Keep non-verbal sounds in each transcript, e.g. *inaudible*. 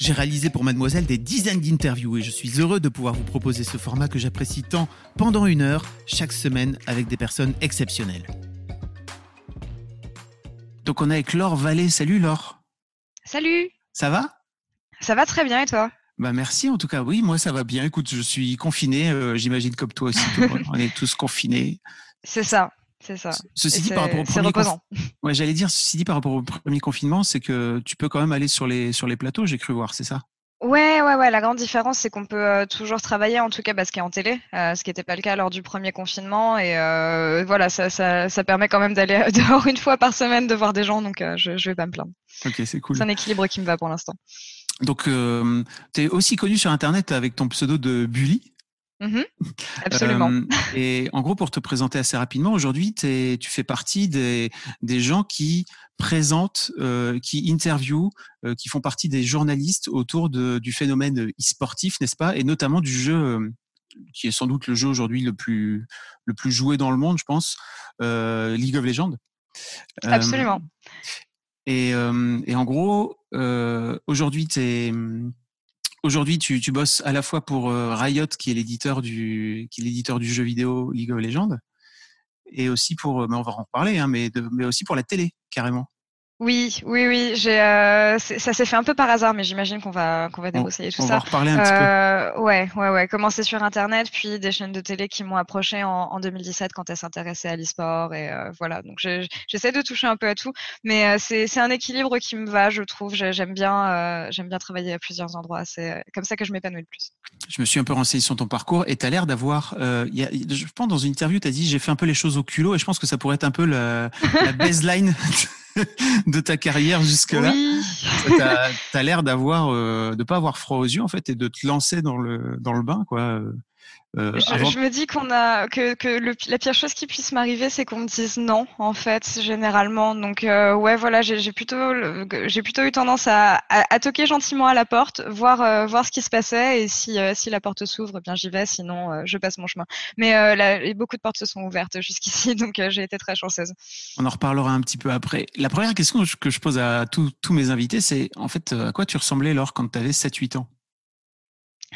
J'ai réalisé pour Mademoiselle des dizaines d'interviews et je suis heureux de pouvoir vous proposer ce format que j'apprécie tant pendant une heure chaque semaine avec des personnes exceptionnelles. Donc on est avec Laure Vallée. Salut Laure. Salut. Ça va? Ça va très bien et toi? Bah merci en tout cas. Oui, moi ça va bien. Écoute, je suis confiné. Euh, j'imagine comme toi aussi. *laughs* on est tous confinés. C'est ça. C'est ça. Ceci dit, par rapport au premier. *laughs* Ouais, j'allais dire, ceci dit, par rapport au premier confinement, c'est que tu peux quand même aller sur les, sur les plateaux, j'ai cru voir, c'est ça? Ouais, ouais, ouais. La grande différence, c'est qu'on peut euh, toujours travailler, en tout cas, parce qu'il est en télé, euh, ce qui n'était pas le cas lors du premier confinement. Et euh, voilà, ça, ça, ça, permet quand même d'aller *laughs* dehors une fois par semaine, de voir des gens. Donc, je ne vais pas me plaindre. Ok, c'est cool. C'est un équilibre qui me va pour l'instant. Donc, tu es aussi connu sur Internet avec ton pseudo de Bully? Mmh absolument. Euh, et en gros, pour te présenter assez rapidement, aujourd'hui, tu fais partie des, des gens qui présentent, euh, qui interviewent, euh, qui font partie des journalistes autour de, du phénomène e-sportif, n'est-ce pas? Et notamment du jeu qui est sans doute le jeu aujourd'hui le plus, le plus joué dans le monde, je pense, League of Legends. Absolument. Et, et, en gros, aujourd'hui, tu es Aujourd'hui, tu, tu, bosses à la fois pour euh, Riot, qui est l'éditeur du, qui est l'éditeur du jeu vidéo League of Legends, et aussi pour, euh, mais on va en reparler, hein, mais, mais aussi pour la télé, carrément. Oui, oui, oui. J'ai, euh, ça s'est fait un peu par hasard, mais j'imagine qu'on va qu'on va débroussailler tout ça. On va reparler un petit peu. Ouais, ouais, ouais. Commencer sur Internet, puis des chaînes de télé qui m'ont approché en, en 2017 quand elles s'intéressaient à l'e-sport et voilà. Donc j'essaie de toucher un peu à tout, mais c'est c'est un équilibre qui me va, je trouve. J'aime bien j'aime bien travailler à plusieurs endroits. C'est comme ça que je m'épanouis le plus. Je me suis un peu renseigné sur ton parcours et tu as l'air d'avoir. Euh, je pense dans une interview, tu as dit j'ai fait un peu les choses au culot et je pense que ça pourrait être un peu la, la baseline *laughs* *laughs* de ta carrière jusque-là. Oui. Tu as, l'air d'avoir, euh, de pas avoir froid aux yeux en fait et de te lancer dans le dans le bain quoi. Euh, je, me dis qu'on a que, que le, la pire chose qui puisse m'arriver, c'est qu'on me dise non, en fait, généralement. Donc euh, ouais, voilà, j'ai plutôt j'ai plutôt eu tendance à, à, toquer gentiment à la porte, voir euh, voir ce qui se passait et si si la porte s'ouvre, eh bien j'y vais. Sinon, je passe mon chemin. Mais là, beaucoup de portes se sont ouvertes jusqu'ici, *laughs* donc j'ai été très chanceuse. On en reparlera un petit peu après. La première question que je pose à tous mes invités, c'est en fait à quoi tu ressemblais alors quand tu avais 7-8 ans?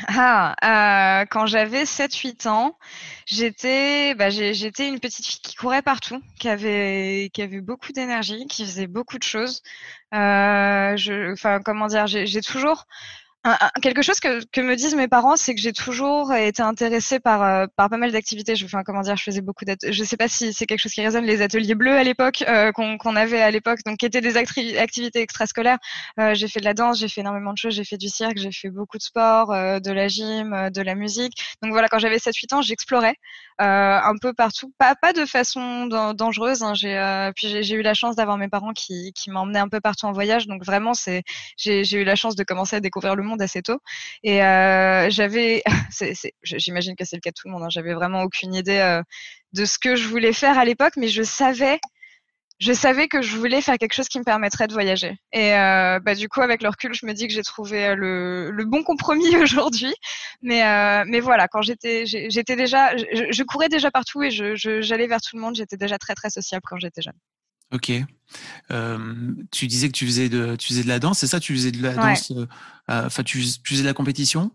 Ah, euh, quand j'avais 7-8 ans, j'étais bah, j'étais une petite fille qui courait partout, qui avait qui avait beaucoup d'énergie, qui faisait beaucoup de choses. Euh, je, enfin, comment dire, j'ai toujours quelque chose que, que, me disent mes parents, c'est que j'ai toujours été intéressée par, euh, par pas mal d'activités. Je, enfin, comment dire, je faisais beaucoup d'ateliers. Je sais pas si c'est quelque chose qui résonne, les ateliers bleus à l'époque, euh, qu'on avait à l'époque, donc qui étaient des activités extrascolaires. Euh, j'ai fait de la danse, j'ai fait énormément de choses, j'ai fait du cirque, j'ai fait beaucoup de sport, euh, de la gym, de la musique. Donc voilà, quand j'avais 7-8 ans, j'explorais un peu partout, pas, pas de façon dangereuse. Hein. J'ai, puis j'ai eu la chance d'avoir mes parents qui, qui m'emmenaient un peu partout en voyage. Donc vraiment, c'est, j'ai eu la chance de commencer à découvrir le monde assez tôt. Et euh, j'avais, *laughs* j'imagine que c'est le cas de tout le monde, hein, j'avais vraiment aucune idée euh, de ce que je voulais faire à l'époque, mais je savais je savais que je voulais faire quelque chose qui me permettrait de voyager. Et euh, bah, du coup, avec le recul, je me dis que j'ai trouvé le, le, bon compromis *laughs* aujourd'hui. Mais, mais voilà, quand j'étais, j'étais déjà, je, je, courais déjà partout et j'allais vers tout le monde. J'étais déjà très très sociable quand j'étais jeune. Ok. Euh, tu disais que tu faisais de, tu faisais de la danse, c'est ça Tu faisais de la danse, euh, enfin, tu, faisais de la compétition?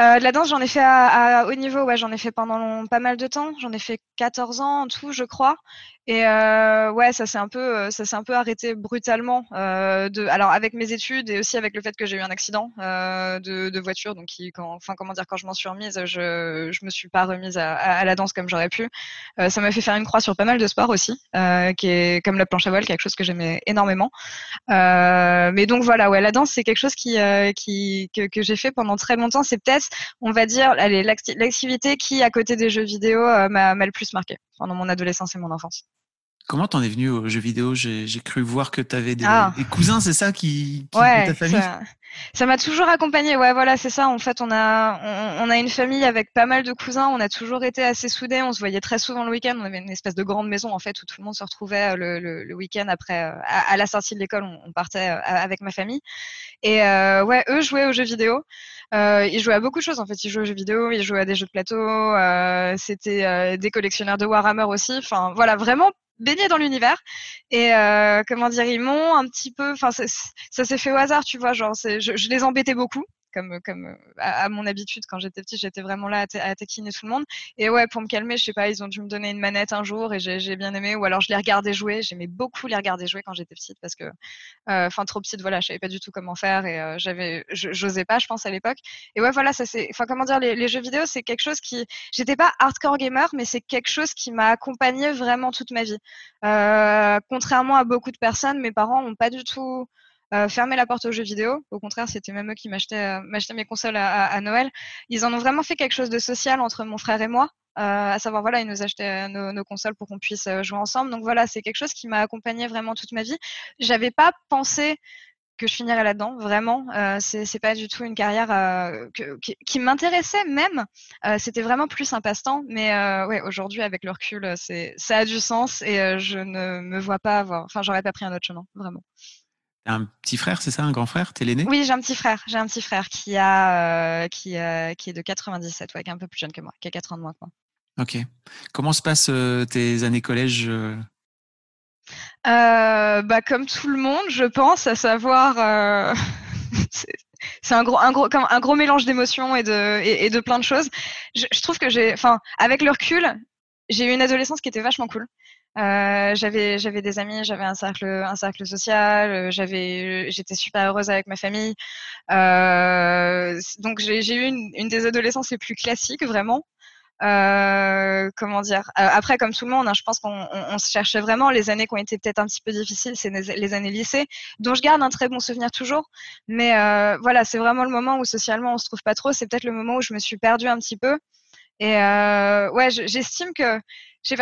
Euh, de la danse, j'en ai fait à, haut niveau, ouais, j'en ai fait pendant pas mal de temps. J'en ai fait 14 ans en tout, je crois. Et euh, ouais, ça s'est un peu, euh, ça s'est un peu arrêté brutalement. Euh, de, alors avec mes études et aussi avec le fait que j'ai eu un accident euh, de, de, voiture, donc qui, quand, enfin comment dire, quand je m'en suis remise, je, je me suis pas remise à, à, la danse comme j'aurais pu. Euh, ça m'a fait faire une croix sur pas mal de sports aussi, euh, qui est comme la planche à voile, quelque chose que j'aimais énormément. mais donc voilà, ouais, la danse c'est quelque chose qui, qui que, que j'ai fait pendant très longtemps. C'est peut-être, on va dire, allez, l'activité qui à côté des jeux vidéo m'a le plus marqué pendant mon adolescence et mon enfance. Comment t'en es venu aux jeux vidéo? J'ai cru voir que t'avais des, ah. des cousins, c'est ça, qui, qui ouais, ta famille? Ça m'a toujours accompagné. Ouais, voilà, c'est ça. En fait, on a on, on, a une famille avec pas mal de cousins. On a toujours été assez soudés. On se voyait très souvent le week-end. On avait une espèce de grande maison en fait où tout le monde se retrouvait euh, le, le, le week-end après euh, à, la sortie de l'école. On, partait euh, avec ma famille. Et euh, ouais, eux jouaient aux jeux vidéo. Euh, ils jouaient à beaucoup de choses en fait. Ils jouaient aux jeux vidéo, ils jouaient à des jeux de plateau. Euh, C'était des collectionneurs de Warhammer aussi. Enfin, voilà, vraiment baigné dans l'univers. Et euh, comment dire ils m'ont un petit peu enfin ça s'est fait au hasard tu vois genre je, je les embêtais beaucoup comme, comme euh, à, mon habitude quand j'étais petite, j'étais vraiment là à, à, taquiner tout le monde. Et ouais, pour me calmer, je sais pas, ils ont dû me donner une manette un jour et j'ai bien aimé. Ou alors je les regardais jouer. J'aimais beaucoup les regarder jouer quand j'étais petite parce que, euh, enfin, trop petite, voilà, je savais pas du tout comment faire et euh, j'avais, j'osais pas, je pense à l'époque. Et ouais, voilà, ça c'est, enfin, comment dire, les, jeux vidéo, c'est quelque chose qui, j'étais pas hardcore gamer, mais c'est quelque chose qui m'a accompagné vraiment toute ma vie. Euh, contrairement à beaucoup de personnes, mes parents ont pas du tout euh, fermer la porte aux jeux vidéo. Au contraire, c'était même eux qui m'achetaient euh, mes consoles à, Noël. Ils en ont vraiment fait quelque chose de social entre mon frère et moi. Euh, à savoir voilà, ils nous achetaient nos, consoles pour qu'on puisse jouer ensemble. Donc voilà, c'est quelque chose qui m'a accompagné vraiment toute ma vie. J'avais pas pensé que je finirais là-dedans, vraiment. Euh, c'est pas du tout une carrière qui, m'intéressait même. C'était vraiment plus un passe-temps. Mais ouais, aujourd'hui, avec le recul, ça a du sens et je ne me vois pas avoir. Enfin, j'aurais pas pris un autre chemin, vraiment un petit frère, c'est ça, un grand frère? T'es l'aîné? Oui, j'ai un petit frère. J'ai un petit frère qui a euh, qui, euh, qui est de 97, ouais, qui est un peu plus jeune que moi, qui a 4 ans de moins que moi. Ok. Comment se passent euh, tes années collège bah, comme tout le monde, je pense, à savoir. *laughs* c'est un gros, un gros, comme un gros mélange d'émotions et de et, et, de plein de choses. Je, je trouve que j'ai, enfin, avec le recul, j'ai eu une adolescence qui était vachement cool. Euh, j'avais j'avais des amis, j'avais un cercle un cercle social, euh, j'avais j'étais super heureuse avec ma famille. Euh, donc j'ai eu une, une, des adolescences les plus classiques vraiment. Euh, comment dire euh, Après, comme tout le monde, hein, je pense qu'on on, se cherchait vraiment. Les années qui ont été peut-être un petit peu difficiles, c'est les, années lycée, dont je garde un très bon souvenir toujours. Mais voilà, c'est vraiment le moment où socialement on se trouve pas trop. C'est peut-être le moment où je me suis perdue un petit peu. Et ouais, j'estime que j'ai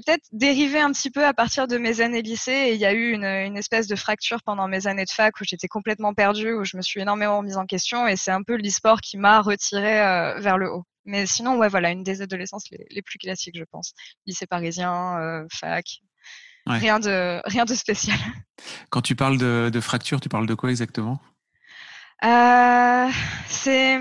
peut-être dérivé un petit peu à partir de mes années lycée et il y a eu une, une espèce de fracture pendant mes années de fac où j'étais complètement perdue, où je me suis énormément mise en question et c'est un peu l'e-sport qui m'a retirée euh, vers le haut. Mais sinon, ouais, voilà, une des adolescences les, les plus classiques, je pense. Lycée parisien, euh, fac, ouais. rien, de, rien de spécial. Quand tu parles de, de fracture, tu parles de quoi exactement? Euh, C'est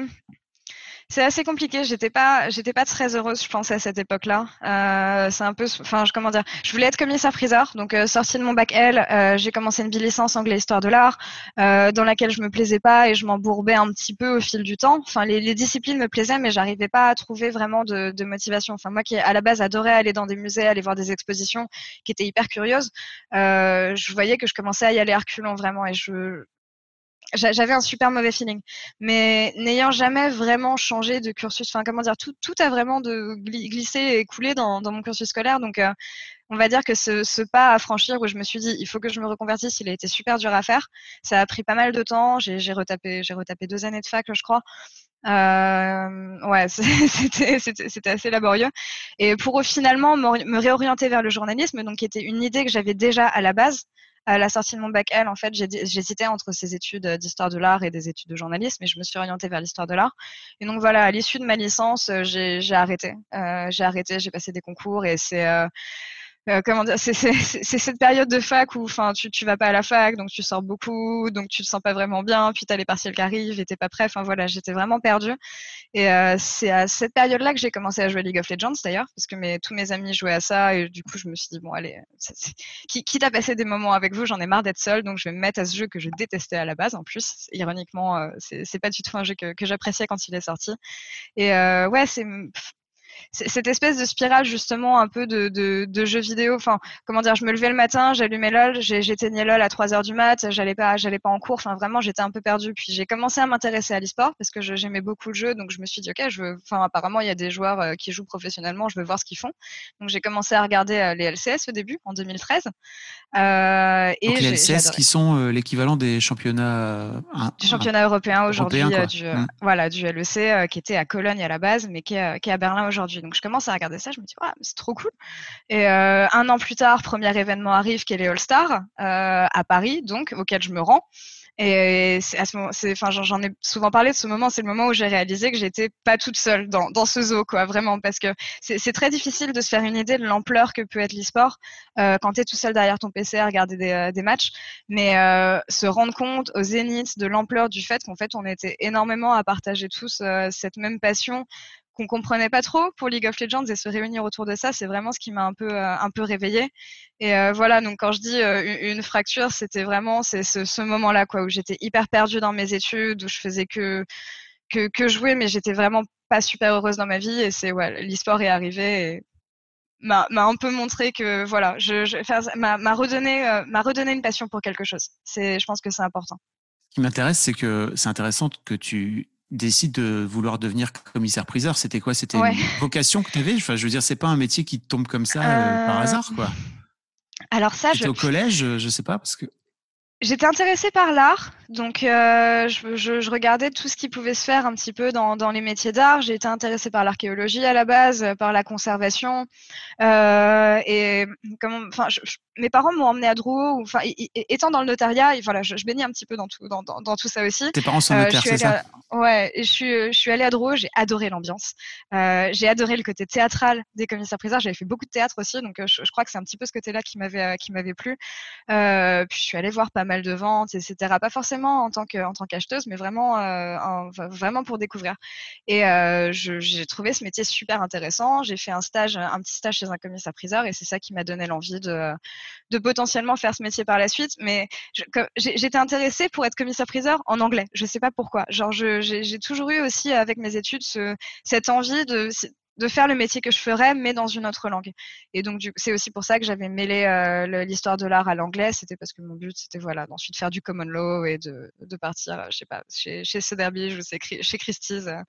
c'est assez compliqué. J'étais pas, j'étais pas très heureuse, je pense, à cette époque-là. Euh, c'est un peu, enfin, comment dire, je voulais être commissaire-priseur, donc euh, sortie de mon bac L, euh, j'ai commencé une bi-licence anglais-histoire de l'art, euh, dans laquelle je me plaisais pas et je m'embourbais un petit peu au fil du temps. Enfin, les, les disciplines me plaisaient, mais j'arrivais pas à trouver vraiment de, de, motivation. Enfin, moi qui à la base adorais aller dans des musées, aller voir des expositions, qui étaient hyper curieuses, euh, je voyais que je commençais à y aller reculons vraiment et je j'avais un super mauvais feeling. Mais n'ayant jamais vraiment changé de cursus, enfin comment dire, tout, a vraiment glissé et coulé dans, mon cursus scolaire. Donc euh, on va dire que ce, ce, pas à franchir où je me suis dit il faut que je me reconvertisse, il a été super dur à faire. Ça a pris pas mal de temps. J'ai retapé, j'ai retapé deux années de fac, je crois. Euh, ouais, *laughs* c'était assez laborieux. Et pour finalement me réorienter vers le journalisme, donc qui était une idée que j'avais déjà à la base à la sortie de mon bac L, en fait, j'hésitais entre ces études d'histoire de l'art et des études de journalisme, et je me suis orientée vers l'histoire de l'art. Et donc voilà, à l'issue de ma licence, euh, j'ai arrêté. Euh, j'ai arrêté, j'ai passé des concours, et c'est euh, euh, comment dire, c'est cette période de fac où, enfin, tu, tu vas pas à la fac, donc tu sors beaucoup, donc tu te sens pas vraiment bien, puis t'as les partiels qui arrivent et t'es pas prêt. Enfin voilà, j'étais vraiment perdue. Et euh, c'est à cette période-là que j'ai commencé à jouer League of Legends d'ailleurs, parce que mes, tous mes amis jouaient à ça et du coup je me suis dit bon allez, qui, quitte à passer des moments avec vous, j'en ai marre d'être seule, donc je vais me mettre à ce jeu que je détestais à la base. En plus, ironiquement, euh, c'est pas du tout un jeu que, que j'appréciais quand il est sorti. Et euh, ouais, c'est cette espèce de spirale justement un peu de, de, de jeux vidéo. Enfin, comment dire, je me levais le matin, j'allumais LOL, j'éteignais LOL à 3 heures du mat, j'allais pas, j'allais pas en cours. Enfin, vraiment, j'étais un peu perdue. Puis j'ai commencé à m'intéresser à l'e-sport parce que j'aimais beaucoup le jeu, donc je me suis dit ok, je veux. Enfin, apparemment, il y a des joueurs euh, qui jouent professionnellement, je veux voir ce qu'ils font. Donc j'ai commencé à regarder euh, les LCS au début en 2013. Euh, et donc les LCS qui sont l'équivalent des championnats du championnat européen aujourd'hui, du mmh. voilà du LEC qui était à Cologne à la base, mais qui est, qui est à Berlin aujourd'hui. Donc je commence à regarder ça, je me dis, c'est trop cool. Et euh, un an plus tard, premier événement arrive qui est les All-Stars euh, à Paris, donc auquel je me rends. Et à ce j'en ai souvent parlé de ce moment. C'est le moment où j'ai réalisé que j'étais pas toute seule dans, ce zoo, quoi, vraiment, parce que c'est, très difficile de se faire une idée de l'ampleur que peut être l'e-sport euh, quand tu es tout seul derrière ton PC à regarder des, matchs. Mais se rendre compte au zénith de l'ampleur du fait qu'en fait, on était énormément à partager tous cette même passion qu'on comprenait pas trop pour League of Legends et se réunir autour de ça, c'est vraiment ce qui m'a un peu euh, un peu réveillée. Et euh, voilà, donc quand je dis euh, une fracture, c'était vraiment c'est ce, moment-là quoi où j'étais hyper perdue dans mes études, où je faisais que que, jouer, mais j'étais vraiment pas super heureuse dans ma vie. Et c'est ouais, l'histoire est arrivée et m'a un peu montré que voilà, je, je m'a redonné m'a redonné une passion pour quelque chose. C'est, je pense que c'est important. Ce qui m'intéresse, c'est que c'est intéressant que tu décide de vouloir devenir commissaire-priseur, c'était quoi? C'était une vocation que tu avais enfin, Je veux dire, c'est pas un métier qui tombe comme ça euh, par euh, hasard, quoi. Alors ça, je... au collège, je sais pas, parce que J'étais intéressée par l'art, donc euh, je, je, je, regardais tout ce qui pouvait se faire un petit peu dans, dans les métiers d'art. J'ai été intéressée par l'archéologie à la base, par la conservation, euh, et enfin, mes parents m'ont emmené à Drouot. Enfin, étant dans le notariat, et voilà, je, je, baignais un petit peu dans tout, dans, dans, dans tout ça aussi. Tes parents sont euh, notaires, c'est ça? Ouais, je suis, je suis allée à Drouot. J'ai adoré l'ambiance. Euh, j'ai adoré le côté théâtral des commissaires-priseurs. J'avais fait beaucoup de théâtre aussi, donc je, je crois que c'est un petit peu ce côté-là qui m'avait, qui m'avait plu. puis je suis allée voir pas mal de ventes, etc. Pas forcément en tant que en tant qu'acheteuse, mais vraiment euh, vraiment pour découvrir. Et euh, j'ai trouvé ce métier super intéressant. J'ai fait un stage, un petit stage chez un commissaire priseur, et c'est ça qui m'a donné l'envie de de potentiellement faire ce métier par la suite. Mais j'étais intéressée pour être commissaire priseur en anglais. Je sais pas pourquoi. Genre j'ai toujours eu aussi avec mes études ce, cette envie de de faire le métier que je ferais, mais dans une autre langue. Et donc, c'est aussi pour ça que j'avais mêlé euh, l'histoire de l'art à l'anglais. C'était parce que mon but, c'était voilà, d'ensuite faire du common law et de, de partir, je sais pas, chez, chez Sotheby's ou chez Christie's, euh,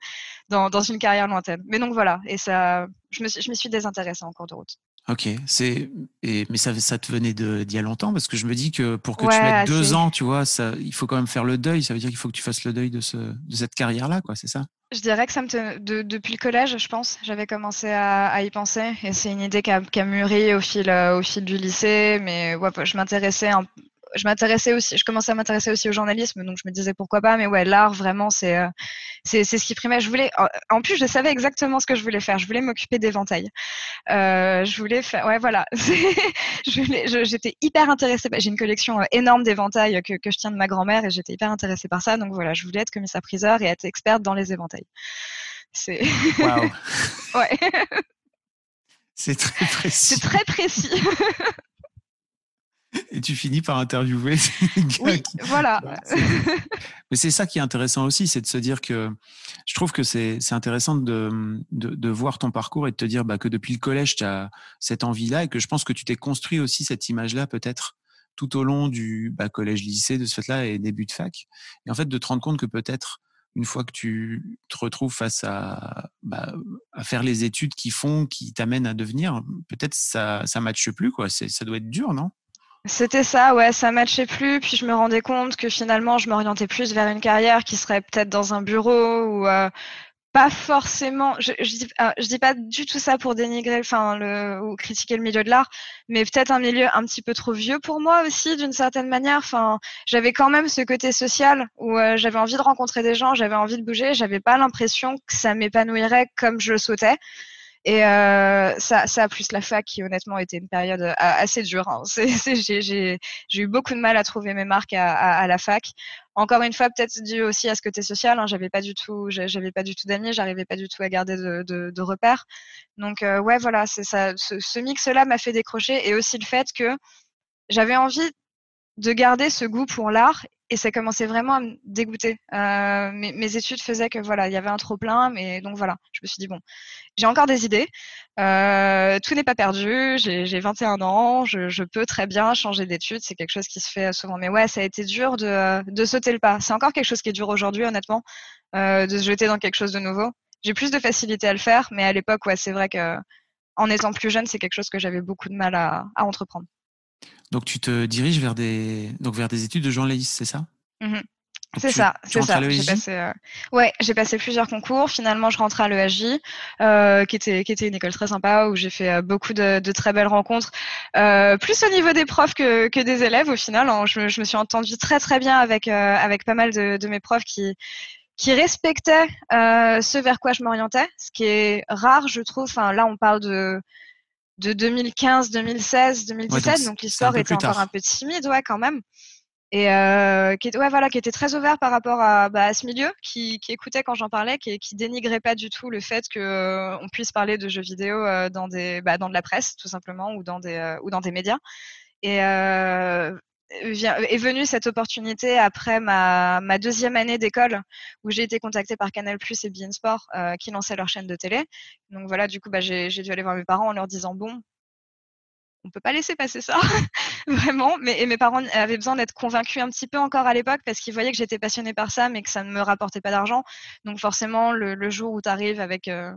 dans, dans une carrière lointaine. Mais donc voilà, et ça, je je me suis désintéressée en cours de route. Ok, c'est mais ça, ça te venait d'il y a longtemps parce que je me dis que pour que tu mettes deux ans, tu vois, ça, il faut quand même faire le deuil. Ça veut dire qu'il faut que tu fasses le deuil de, ce, de cette carrière-là, quoi. C'est ça? Je dirais que ça me de, depuis le collège, je pense. J'avais commencé à, à, y penser et c'est une idée qui a, qui a, mûri au fil, au fil du lycée. Mais ouais, je m'intéressais un, je m'intéressais aussi, je commençais à m'intéresser aussi au journalisme, donc je me disais pourquoi pas. Mais ouais, l'art vraiment, c'est euh, c'est ce qui primait. Je voulais, en plus, je savais exactement ce que je voulais faire. Je voulais m'occuper d'éventails. Euh, je voulais faire, ouais, voilà. *laughs* J'étais hyper intéressée. J'ai une collection euh, énorme d'éventails que, que je tiens de ma grand-mère et j'étais hyper intéressée par ça. Donc voilà, je voulais être commissaire priseur et être experte dans les éventails. C'est. Wow. *laughs* ouais. C'est très précis. C'est très précis. *laughs* et tu finis par interviewer. *laughs* Oui, voilà. Mais c'est ça qui est intéressant aussi, c'est de se dire que je trouve que c'est intéressant de, de, de, voir ton parcours et de te dire bah, que depuis le collège, tu as cette envie-là et que je pense que tu t'es construit aussi cette image-là peut-être tout au long du bah, collège-lycée, de ce fait-là, et début de fac. Et en fait, de te rendre compte que peut-être une fois que tu te retrouves face à, bah, à faire les études qui font, qui t'amènent à devenir, peut-être ça ça matche plus quoi. Ça doit être dur, non? C'était ça, ouais, ça matchait plus. Puis je me rendais compte que finalement, je m'orientais plus vers une carrière qui serait peut-être dans un bureau ou euh, pas forcément. Je, euh, je dis pas du tout ça pour dénigrer, enfin, le ou critiquer le milieu de l'art, mais peut-être un milieu un petit peu trop vieux pour moi aussi, d'une certaine manière. Enfin, j'avais quand même ce côté social où euh, j'avais envie de rencontrer des gens, j'avais envie de bouger, j'avais pas l'impression que ça m'épanouirait comme je le souhaitais. Et euh, ça, ça plus la fac qui honnêtement était une période euh, assez dure. Hein. *laughs* J'ai eu beaucoup de mal à trouver mes marques à, la fac. Encore une fois, peut-être dû aussi à ce côté social. Hein. J'avais pas du tout, j'avais pas du tout d'amis, j'arrivais pas du tout à garder de, repères. Donc euh, ouais, voilà, ça. Ce, ce mix-là m'a fait décrocher et aussi le fait que j'avais envie de garder ce goût pour l'art et ça commençait vraiment à me dégoûter. Euh, mes, études faisaient que voilà, il y avait un trop plein, mais donc voilà, je me suis dit bon, j'ai encore des idées, euh, tout n'est pas perdu, j'ai 21 ans, je, je, peux très bien changer d'études, c'est quelque chose qui se fait souvent. Mais ouais, ça a été dur de, de sauter le pas. C'est encore quelque chose qui est dur aujourd'hui, honnêtement, euh, de se jeter dans quelque chose de nouveau. J'ai plus de facilité à le faire, mais à l'époque, ouais, c'est vrai que en étant plus jeune, c'est quelque chose que j'avais beaucoup de mal à, à entreprendre. Donc tu te diriges vers des, donc vers des études de journaliste, c'est ça? Mmh C'est ça, c'est ça. J'ai passé, euh... ouais, j'ai passé plusieurs concours. Finalement, je rentre à l'ESJ, euh, qui était qui était une école très sympa où j'ai fait euh, beaucoup de, de, très belles rencontres, euh, plus au niveau des profs que, que des élèves au final. Hein. Je, je, me suis entendue très très bien avec avec pas mal de, de mes profs qui qui respectaient ce vers quoi je m'orientais, ce qui est rare, je trouve. Enfin, là, on parle de de 2015, 2016, 2017. donc, l'histoire était encore un peu timide, ouais, quand même. Et euh, qui, ouais, voilà, qui était très ouvert par rapport à, bah, à ce milieu, qui, qui, écoutait quand j'en parlais, qui, qui dénigrait pas du tout le fait que euh, on puisse parler de jeux vidéo euh, dans des, bah, dans de la presse, tout simplement, ou dans des, euh, ou dans des médias. Et euh, est venue cette opportunité après ma, ma deuxième année d'école où j'ai été contactée par Canal Plus et Bein Sport euh, qui lançaient leur chaîne de télé. Donc voilà, du coup, bah, j'ai dû aller voir mes parents en leur disant bon, on peut pas laisser passer ça, *laughs* vraiment. Mais et mes parents avaient besoin d'être convaincus un petit peu encore à l'époque parce qu'ils voyaient que j'étais passionnée par ça, mais que ça ne me rapportait pas d'argent. Donc forcément, le, jour où tu arrives avec euh,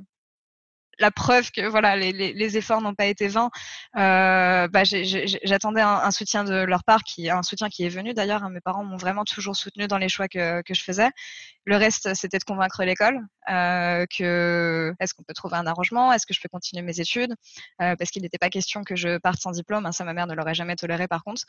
la preuve que voilà les, efforts n'ont pas été vains. Euh, bah, J'attendais un, soutien de leur part, qui un soutien qui est venu d'ailleurs. Hein, mes parents m'ont vraiment toujours soutenu dans les choix que, que je faisais. Le reste, c'était de convaincre l'école euh, que est-ce qu'on peut trouver un arrangement, est-ce que je peux continuer mes études, euh, parce qu'il n'était pas question que je parte sans diplôme. Hein, ça, ma mère ne l'aurait jamais toléré par contre.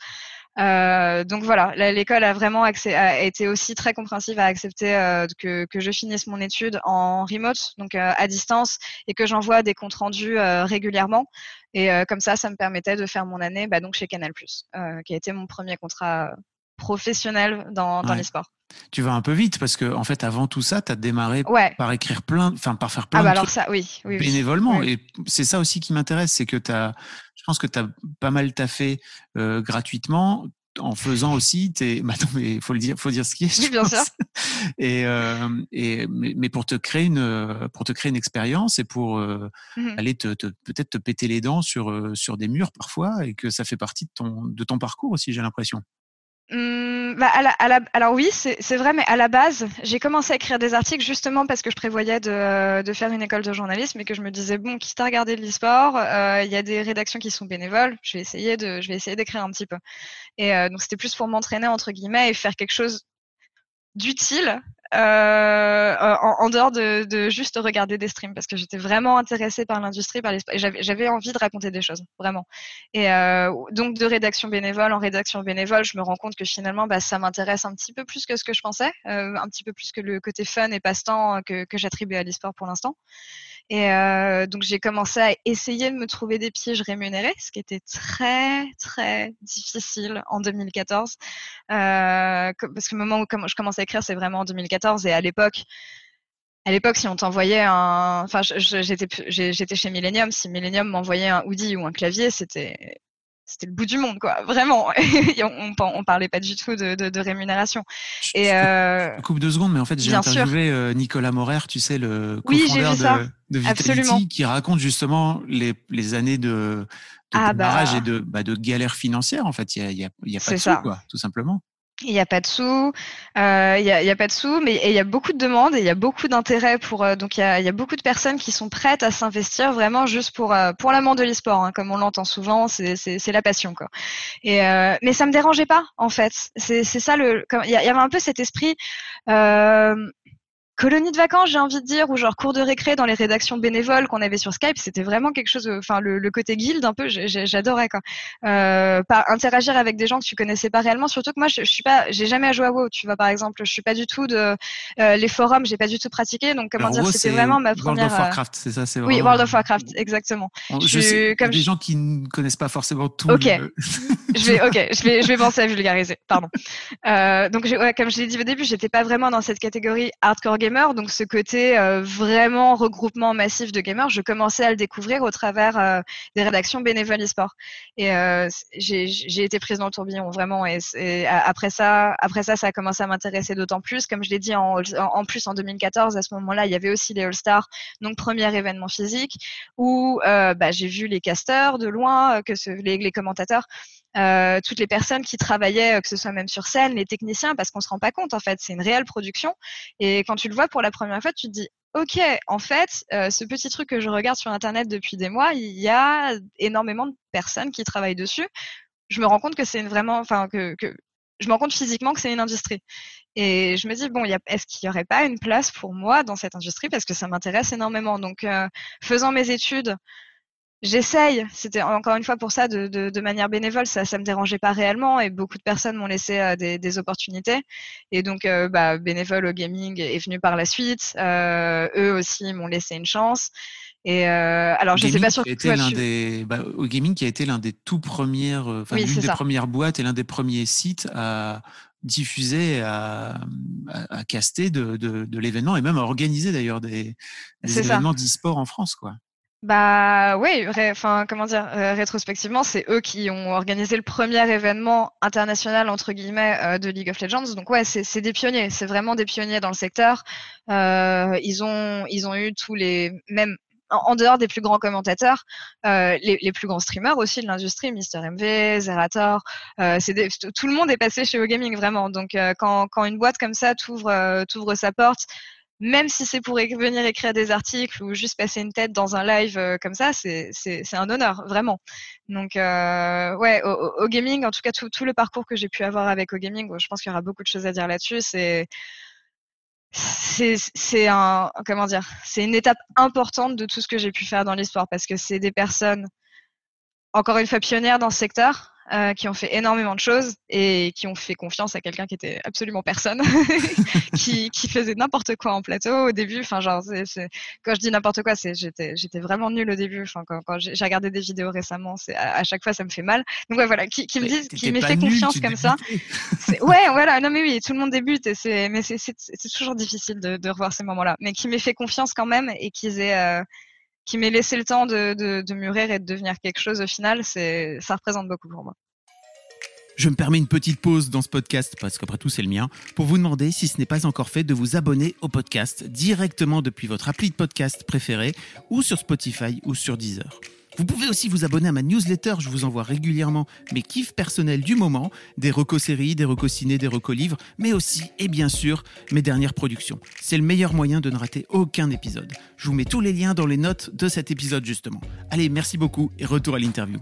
Donc voilà, l'école a vraiment été aussi très compréhensive à accepter que, que je finisse mon étude en remote, donc à distance, et que j'envoie des comptes rendus euh, régulièrement. Et comme ça, ça me permettait de faire mon année bah, donc chez Canal+, qui a été mon premier contrat professionnel dans, dans ouais. les sports tu vas un peu vite parce que en fait avant tout ça tu as démarré ouais. par écrire plein enfin par faire plein ah bah de alors trucs ça, oui, oui, bénévolement oui. et c'est ça aussi qui m'intéresse c'est que tu as je pense que tu as pas mal taffé euh, gratuitement en faisant aussi tes *laughs* bah non, mais faut le dire faut dire ce qui est oui, bien sûr. *laughs* et, euh, et mais, mais, pour te créer une pour te créer une expérience et pour euh, mmh. aller te, te peut-être te péter les dents sur euh, sur des murs parfois et que ça fait partie de ton de ton parcours aussi j'ai l'impression Mmh, bah alors oui, c'est vrai, mais à la base, j'ai commencé à écrire des articles justement parce que je prévoyais de, faire une école de journalisme et que je me disais bon, quitte à regarder de l'e-sport, il y a des rédactions qui sont bénévoles, je vais essayer de, je d'écrire un petit peu. Et euh, donc c'était plus pour m'entraîner entre guillemets et faire quelque chose d'utile euh, en, en, dehors de, de, juste regarder des streams parce que j'étais vraiment intéressée par l'industrie, par les j'avais envie de raconter des choses vraiment. Et euh, donc de rédaction bénévole en rédaction bénévole, je me rends compte que finalement bah, ça m'intéresse un petit peu plus que ce que je pensais, euh, un petit peu plus que le côté fun et passe-temps que, que j'attribue à l'e-sport pour l'instant. Et euh, donc j'ai commencé à essayer de me trouver des pièges rémunérés, ce qui était très très difficile en 2014, euh, parce que le moment où je commence à écrire, c'est vraiment en 2014 et à l'époque. À l'époque, si on t'envoyait un, enfin, j'étais j'étais chez Millennium, si Millennium m'envoyait un hoodie ou un clavier, c'était c'était le bout du monde, quoi, vraiment. *laughs* on, on, on, parlait pas du tout de, de, de rémunération. Je, et je euh... coupe deux secondes, mais en fait, j'ai interviewé euh, Nicolas Morer, tu sais, le cofondeur oui, de, de Vitality, Absolument. qui raconte justement les, les années de, de ah bah... et de, bah, de galère financière. En fait, il y a, y a, y a pas de ça. sous, quoi, tout simplement. Il n'y a pas de sous, euh, il n'y a, a, pas de sous, mais il y a beaucoup de demandes et il y a beaucoup d'intérêt pour. Euh, donc il y, a, y, a, beaucoup de personnes qui sont prêtes à s'investir vraiment juste pour euh, pour l'amant de l'e-sport, hein, comme on l'entend souvent, c'est la passion quoi. Et euh, mais ça me dérangeait pas en fait. C'est ça le. Il y, y, avait un peu cet esprit. Euh, colonie de vacances, j'ai envie de dire, ou genre cours de récré dans les rédactions bénévoles qu'on avait sur Skype, c'était vraiment quelque chose, enfin le, le, côté guild un peu, j'adorais quoi. Euh, pas interagir avec des gens que tu connaissais pas réellement, surtout que moi je, je suis pas, j'ai jamais joué à WoW, tu vois par exemple, je suis pas du tout de euh, les forums, j'ai pas du tout pratiqué, donc comment Alors, dire, c'était vraiment ma première. World of Warcraft, c'est ça, c'est Oui, World of Warcraft, exactement. On, je, je sais, comme des je... gens qui ne connaissent pas forcément tout. Ok. Le... *laughs* je vais, ok, je vais, je vais penser à vulgariser. Pardon. Euh, donc, ouais, comme je l'ai dit au début, j'étais pas vraiment dans cette catégorie hardcore gamer, donc ce côté euh, vraiment regroupement massif de gamers, je commençais à le découvrir au travers euh, des rédactions bénévoles e-sport. Et euh, j'ai été prise dans le tourbillon vraiment. Et, après ça, après ça, ça a commencé à m'intéresser d'autant plus. Comme je l'ai dit en, plus en 2014, à ce moment-là, il y avait aussi les All Stars, donc premier événement physique où bah, j'ai vu les casteurs de loin, que les commentateurs euh, toutes les personnes qui travaillaient, euh, que ce soit même sur scène, les techniciens, parce qu'on se rend pas compte en fait, c'est une réelle production. Et quand tu le vois pour la première fois, tu te dis ok, en fait, euh, ce petit truc que je regarde sur Internet depuis des mois, il y a énormément de personnes qui travaillent dessus. Je me rends compte que c'est vraiment, enfin que, que je me rends compte physiquement que c'est une industrie. Et je me dis, bon, est-ce qu'il n'y aurait pas une place pour moi dans cette industrie? Parce que ça m'intéresse énormément. Donc, euh, faisant mes études, J'essaye, c'était encore une fois pour ça de, de, de, manière bénévole, ça ça me dérangeait pas réellement et beaucoup de personnes m'ont laissé euh, des, des, opportunités. Et donc euh, bah, bénévole au gaming est venu par la suite, euh, eux aussi m'ont laissé une chance. Et euh, alors je sais pas sur quoi l'un des bah, au gaming qui a été l'un des tout premières, euh, enfin l'une des premières boîtes et l'un des premiers sites à diffuser, à, à, à caster de, de, de l'événement et même à organiser d'ailleurs des, des événements d'e-sport en France quoi. Bah oui, enfin comment dire, euh, rétrospectivement, c'est eux qui ont organisé le premier événement international entre guillemets euh, de League of Legends. Donc ouais, c'est des pionniers, c'est vraiment des pionniers dans le secteur. Euh, ils ont ils ont eu tous les mêmes en, dehors des plus grands commentateurs, euh, les, plus grands streamers aussi de l'industrie, Mister MV, Zerator, euh, c'est tout le monde est passé chez OGaming vraiment. Donc quand, quand une boîte comme ça t'ouvre t'ouvre sa porte même si c'est pour venir écrire des articles ou juste passer une tête dans un live euh, comme ça, c'est un honneur, vraiment. Donc, euh, ouais, au, gaming, en tout cas, tout, tout le parcours que j'ai pu avoir avec au gaming, je pense qu'il y aura beaucoup de choses à dire là-dessus. C'est c'est un comment dire c'est une étape importante de tout ce que j'ai pu faire dans l'histoire parce que c'est des personnes encore une fois pionnières dans ce secteur euh, qui ont fait énormément de choses et qui ont fait confiance à quelqu'un qui était absolument personne, *laughs* qui, qui, faisait n'importe quoi en plateau au début. Enfin, genre, c'est quand je dis n'importe quoi, c'est j'étais j'étais vraiment nulle au début. Enfin, quand, quand j'ai regardé des vidéos récemment, c'est à, chaque fois ça me fait mal. Donc ouais, voilà, qui, qui me disent, qui m'ait fait confiance comme ça. Ouais, voilà, non mais oui, tout le monde débute et c'est mais c'est toujours difficile de, de revoir ces moments-là. Mais qui m'ait fait confiance quand même et qu'ils aient euh, qui m'ait laissé le temps de, mûrir et de devenir quelque chose au final, ça représente beaucoup pour moi. Je me permets une petite pause dans ce podcast, parce qu'après tout c'est le mien, pour vous demander, si ce n'est pas encore fait, de vous abonner au podcast directement depuis votre appli de podcast préféré, ou sur Spotify ou sur Deezer. Vous pouvez aussi vous abonner à ma newsletter, je vous envoie régulièrement mes kiffs personnels du moment, des recos séries, des recos ciné, des recos livres, mais aussi, et bien sûr, mes dernières productions. C'est le meilleur moyen de ne rater aucun épisode. Je vous mets tous les liens dans les notes de cet épisode justement. Allez, merci beaucoup et retour à l'interview.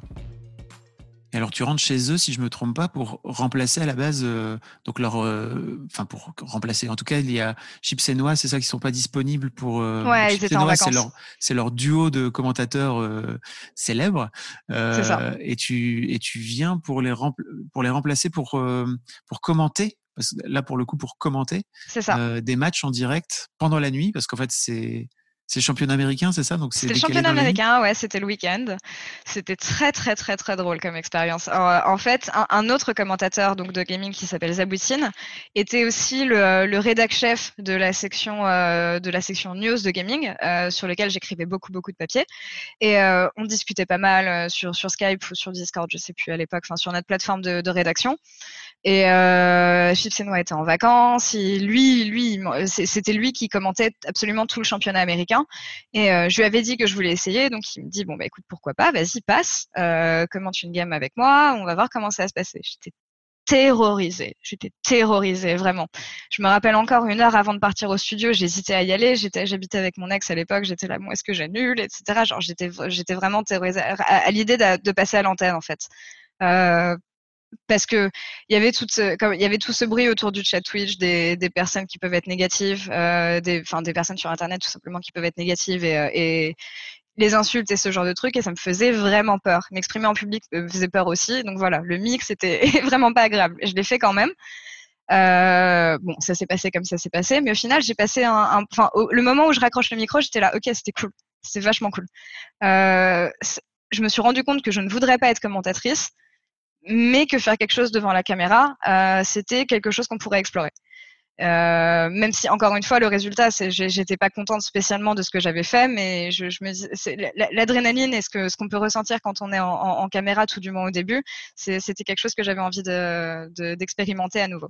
Et alors tu rentres chez eux, si je me trompe pas, pour remplacer à la base, euh, donc leur, euh, enfin pour remplacer. En tout cas, il y a Chips et Noix, c'est ça qui sont pas disponibles pour. Euh, ouais, ils étaient en vacances. C'est leur, c'est leur duo de commentateurs euh, célèbres. c'est ça. Et tu et tu viens pour les pour les remplacer pour pour commenter. Parce que là, pour le coup, pour commenter ça. des matchs en direct pendant la nuit, parce qu'en fait, c'est c'est le championnat américain, c'est ça? Donc C'était le championnat américain, ouais, c'était le week-end. C'était très très très très drôle comme expérience. En fait, un, autre commentateur donc de gaming qui s'appelle Zaboutine était aussi le, le rédac chef de la section euh, de la section news de gaming euh, sur lequel j'écrivais beaucoup beaucoup de papiers et euh, on discutait pas mal euh, sur sur Skype ou sur Discord, je sais plus à l'époque, enfin sur notre plateforme de, de rédaction. Et euh, Chips et était en vacances. Et lui, lui, c'était lui qui commentait absolument tout le championnat américain. Et euh, je lui avais dit que je voulais essayer. Donc il me dit bon bah écoute pourquoi pas, vas-y passe, euh, commente une game avec moi, on va voir comment ça va se passer. J'étais terrorisée, j'étais terrorisée vraiment. Je me rappelle encore une heure avant de partir au studio, j'hésitais à y aller. J'étais, j'habitais avec mon ex à l'époque, j'étais là, bon est-ce que j'annule, etc. Genre j'étais, j'étais vraiment terrorisée à, l'idée de, de, passer à l'antenne en fait. Euh, parce que il y avait tout ce, comme il y avait tout ce bruit autour du chat Twitch des, personnes qui peuvent être négatives, euh, des, enfin des personnes sur internet tout simplement qui peuvent être négatives et, euh, et les insultes et ce genre de trucs et ça me faisait vraiment peur. M'exprimer en public me faisait peur aussi, donc voilà, le mix était *laughs* vraiment pas agréable. Je l'ai fait quand même. Euh, bon, ça s'est passé comme ça s'est passé, mais au final, j'ai passé un, le moment où je raccroche le micro, j'étais là, ok, c'était cool, c'était vachement cool. Euh, je me suis rendu compte que je ne voudrais pas être commentatrice, mais que faire quelque chose devant la caméra, c'était quelque chose qu'on pourrait explorer. Euh, même si encore une fois le résultat, c'est j'étais pas contente spécialement de ce que j'avais fait, mais je, l'adrénaline et ce que ce qu'on peut ressentir quand on est en, caméra, tout du moins au début, c'était quelque chose que j'avais envie d'expérimenter de, à nouveau.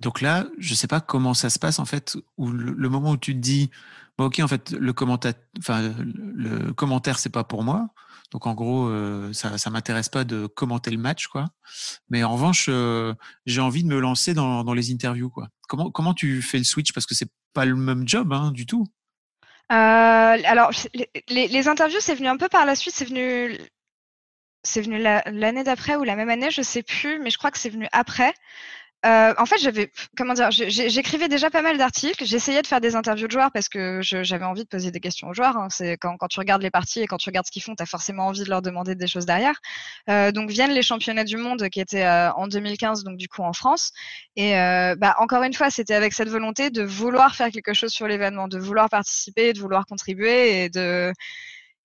Donc là, je sais pas comment ça se passe en fait, où le, moment où tu te dis, ok, en fait, le commentaire, enfin, le commentaire, c'est pas pour moi. Donc en gros, euh, ça, ça m'intéresse pas de commenter le match, quoi. Mais en revanche, euh, j'ai envie de me lancer dans, les interviews, quoi. Comment comment tu fais le switch? Parce que c'est pas le même job, hein, du tout. Euh, alors les, les, interviews, c'est venu un peu par la suite. C'est venu c'est venu l'année d'après ou la même année, je sais plus, mais je crois que c'est venu après. Euh, en fait, j'avais, comment dire, j'écrivais déjà pas mal d'articles. J'essayais de faire des interviews de joueurs parce que j'avais envie de poser des questions aux joueurs. Hein. C'est quand, quand, tu regardes les parties et quand tu regardes ce qu'ils font, tu as forcément envie de leur demander des choses derrière. Euh, donc viennent les championnats du monde qui étaient euh, en 2015, donc du coup en France. Et euh, bah, encore une fois, c'était avec cette volonté de vouloir faire quelque chose sur l'événement, de vouloir participer, de vouloir contribuer et de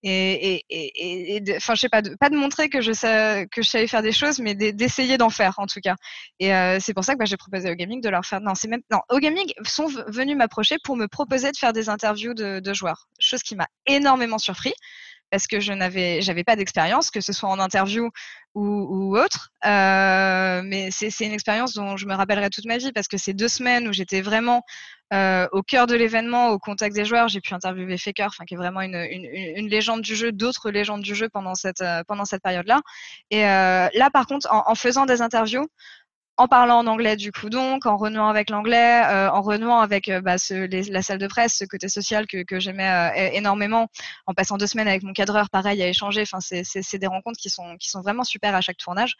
et, et, et, enfin je sais pas pas de montrer que je savais faire des choses mais d'essayer d'en faire en tout cas. Et euh, c'est pour ça que bah, j'ai proposé au gaming de leur faire non c'est même non au gaming sont venus m'approcher pour me proposer de faire des interviews de joueurs chose qui m'a énormément surpris parce que je n'avais pas d'expérience que ce soit en interview ou, autre euh, mais c'est une expérience dont je me rappellerai toute ma vie parce que c'est deux semaines où j'étais vraiment euh, au cœur de l'événement, au contact des joueurs. J'ai pu interviewer Faker, enfin qui est vraiment une, légende du jeu, d'autres légendes du jeu pendant cette euh, période-là. Et là, par contre, en, faisant des interviews, en parlant en anglais du coup donc, en renouant avec l'anglais, euh, en renouant avec bah, ce, les, la salle de presse, ce côté social que, j'aimais énormément, en passant deux semaines avec mon cadreur, pareil à échanger. Enfin, c'est des rencontres qui sont vraiment super à chaque tournage.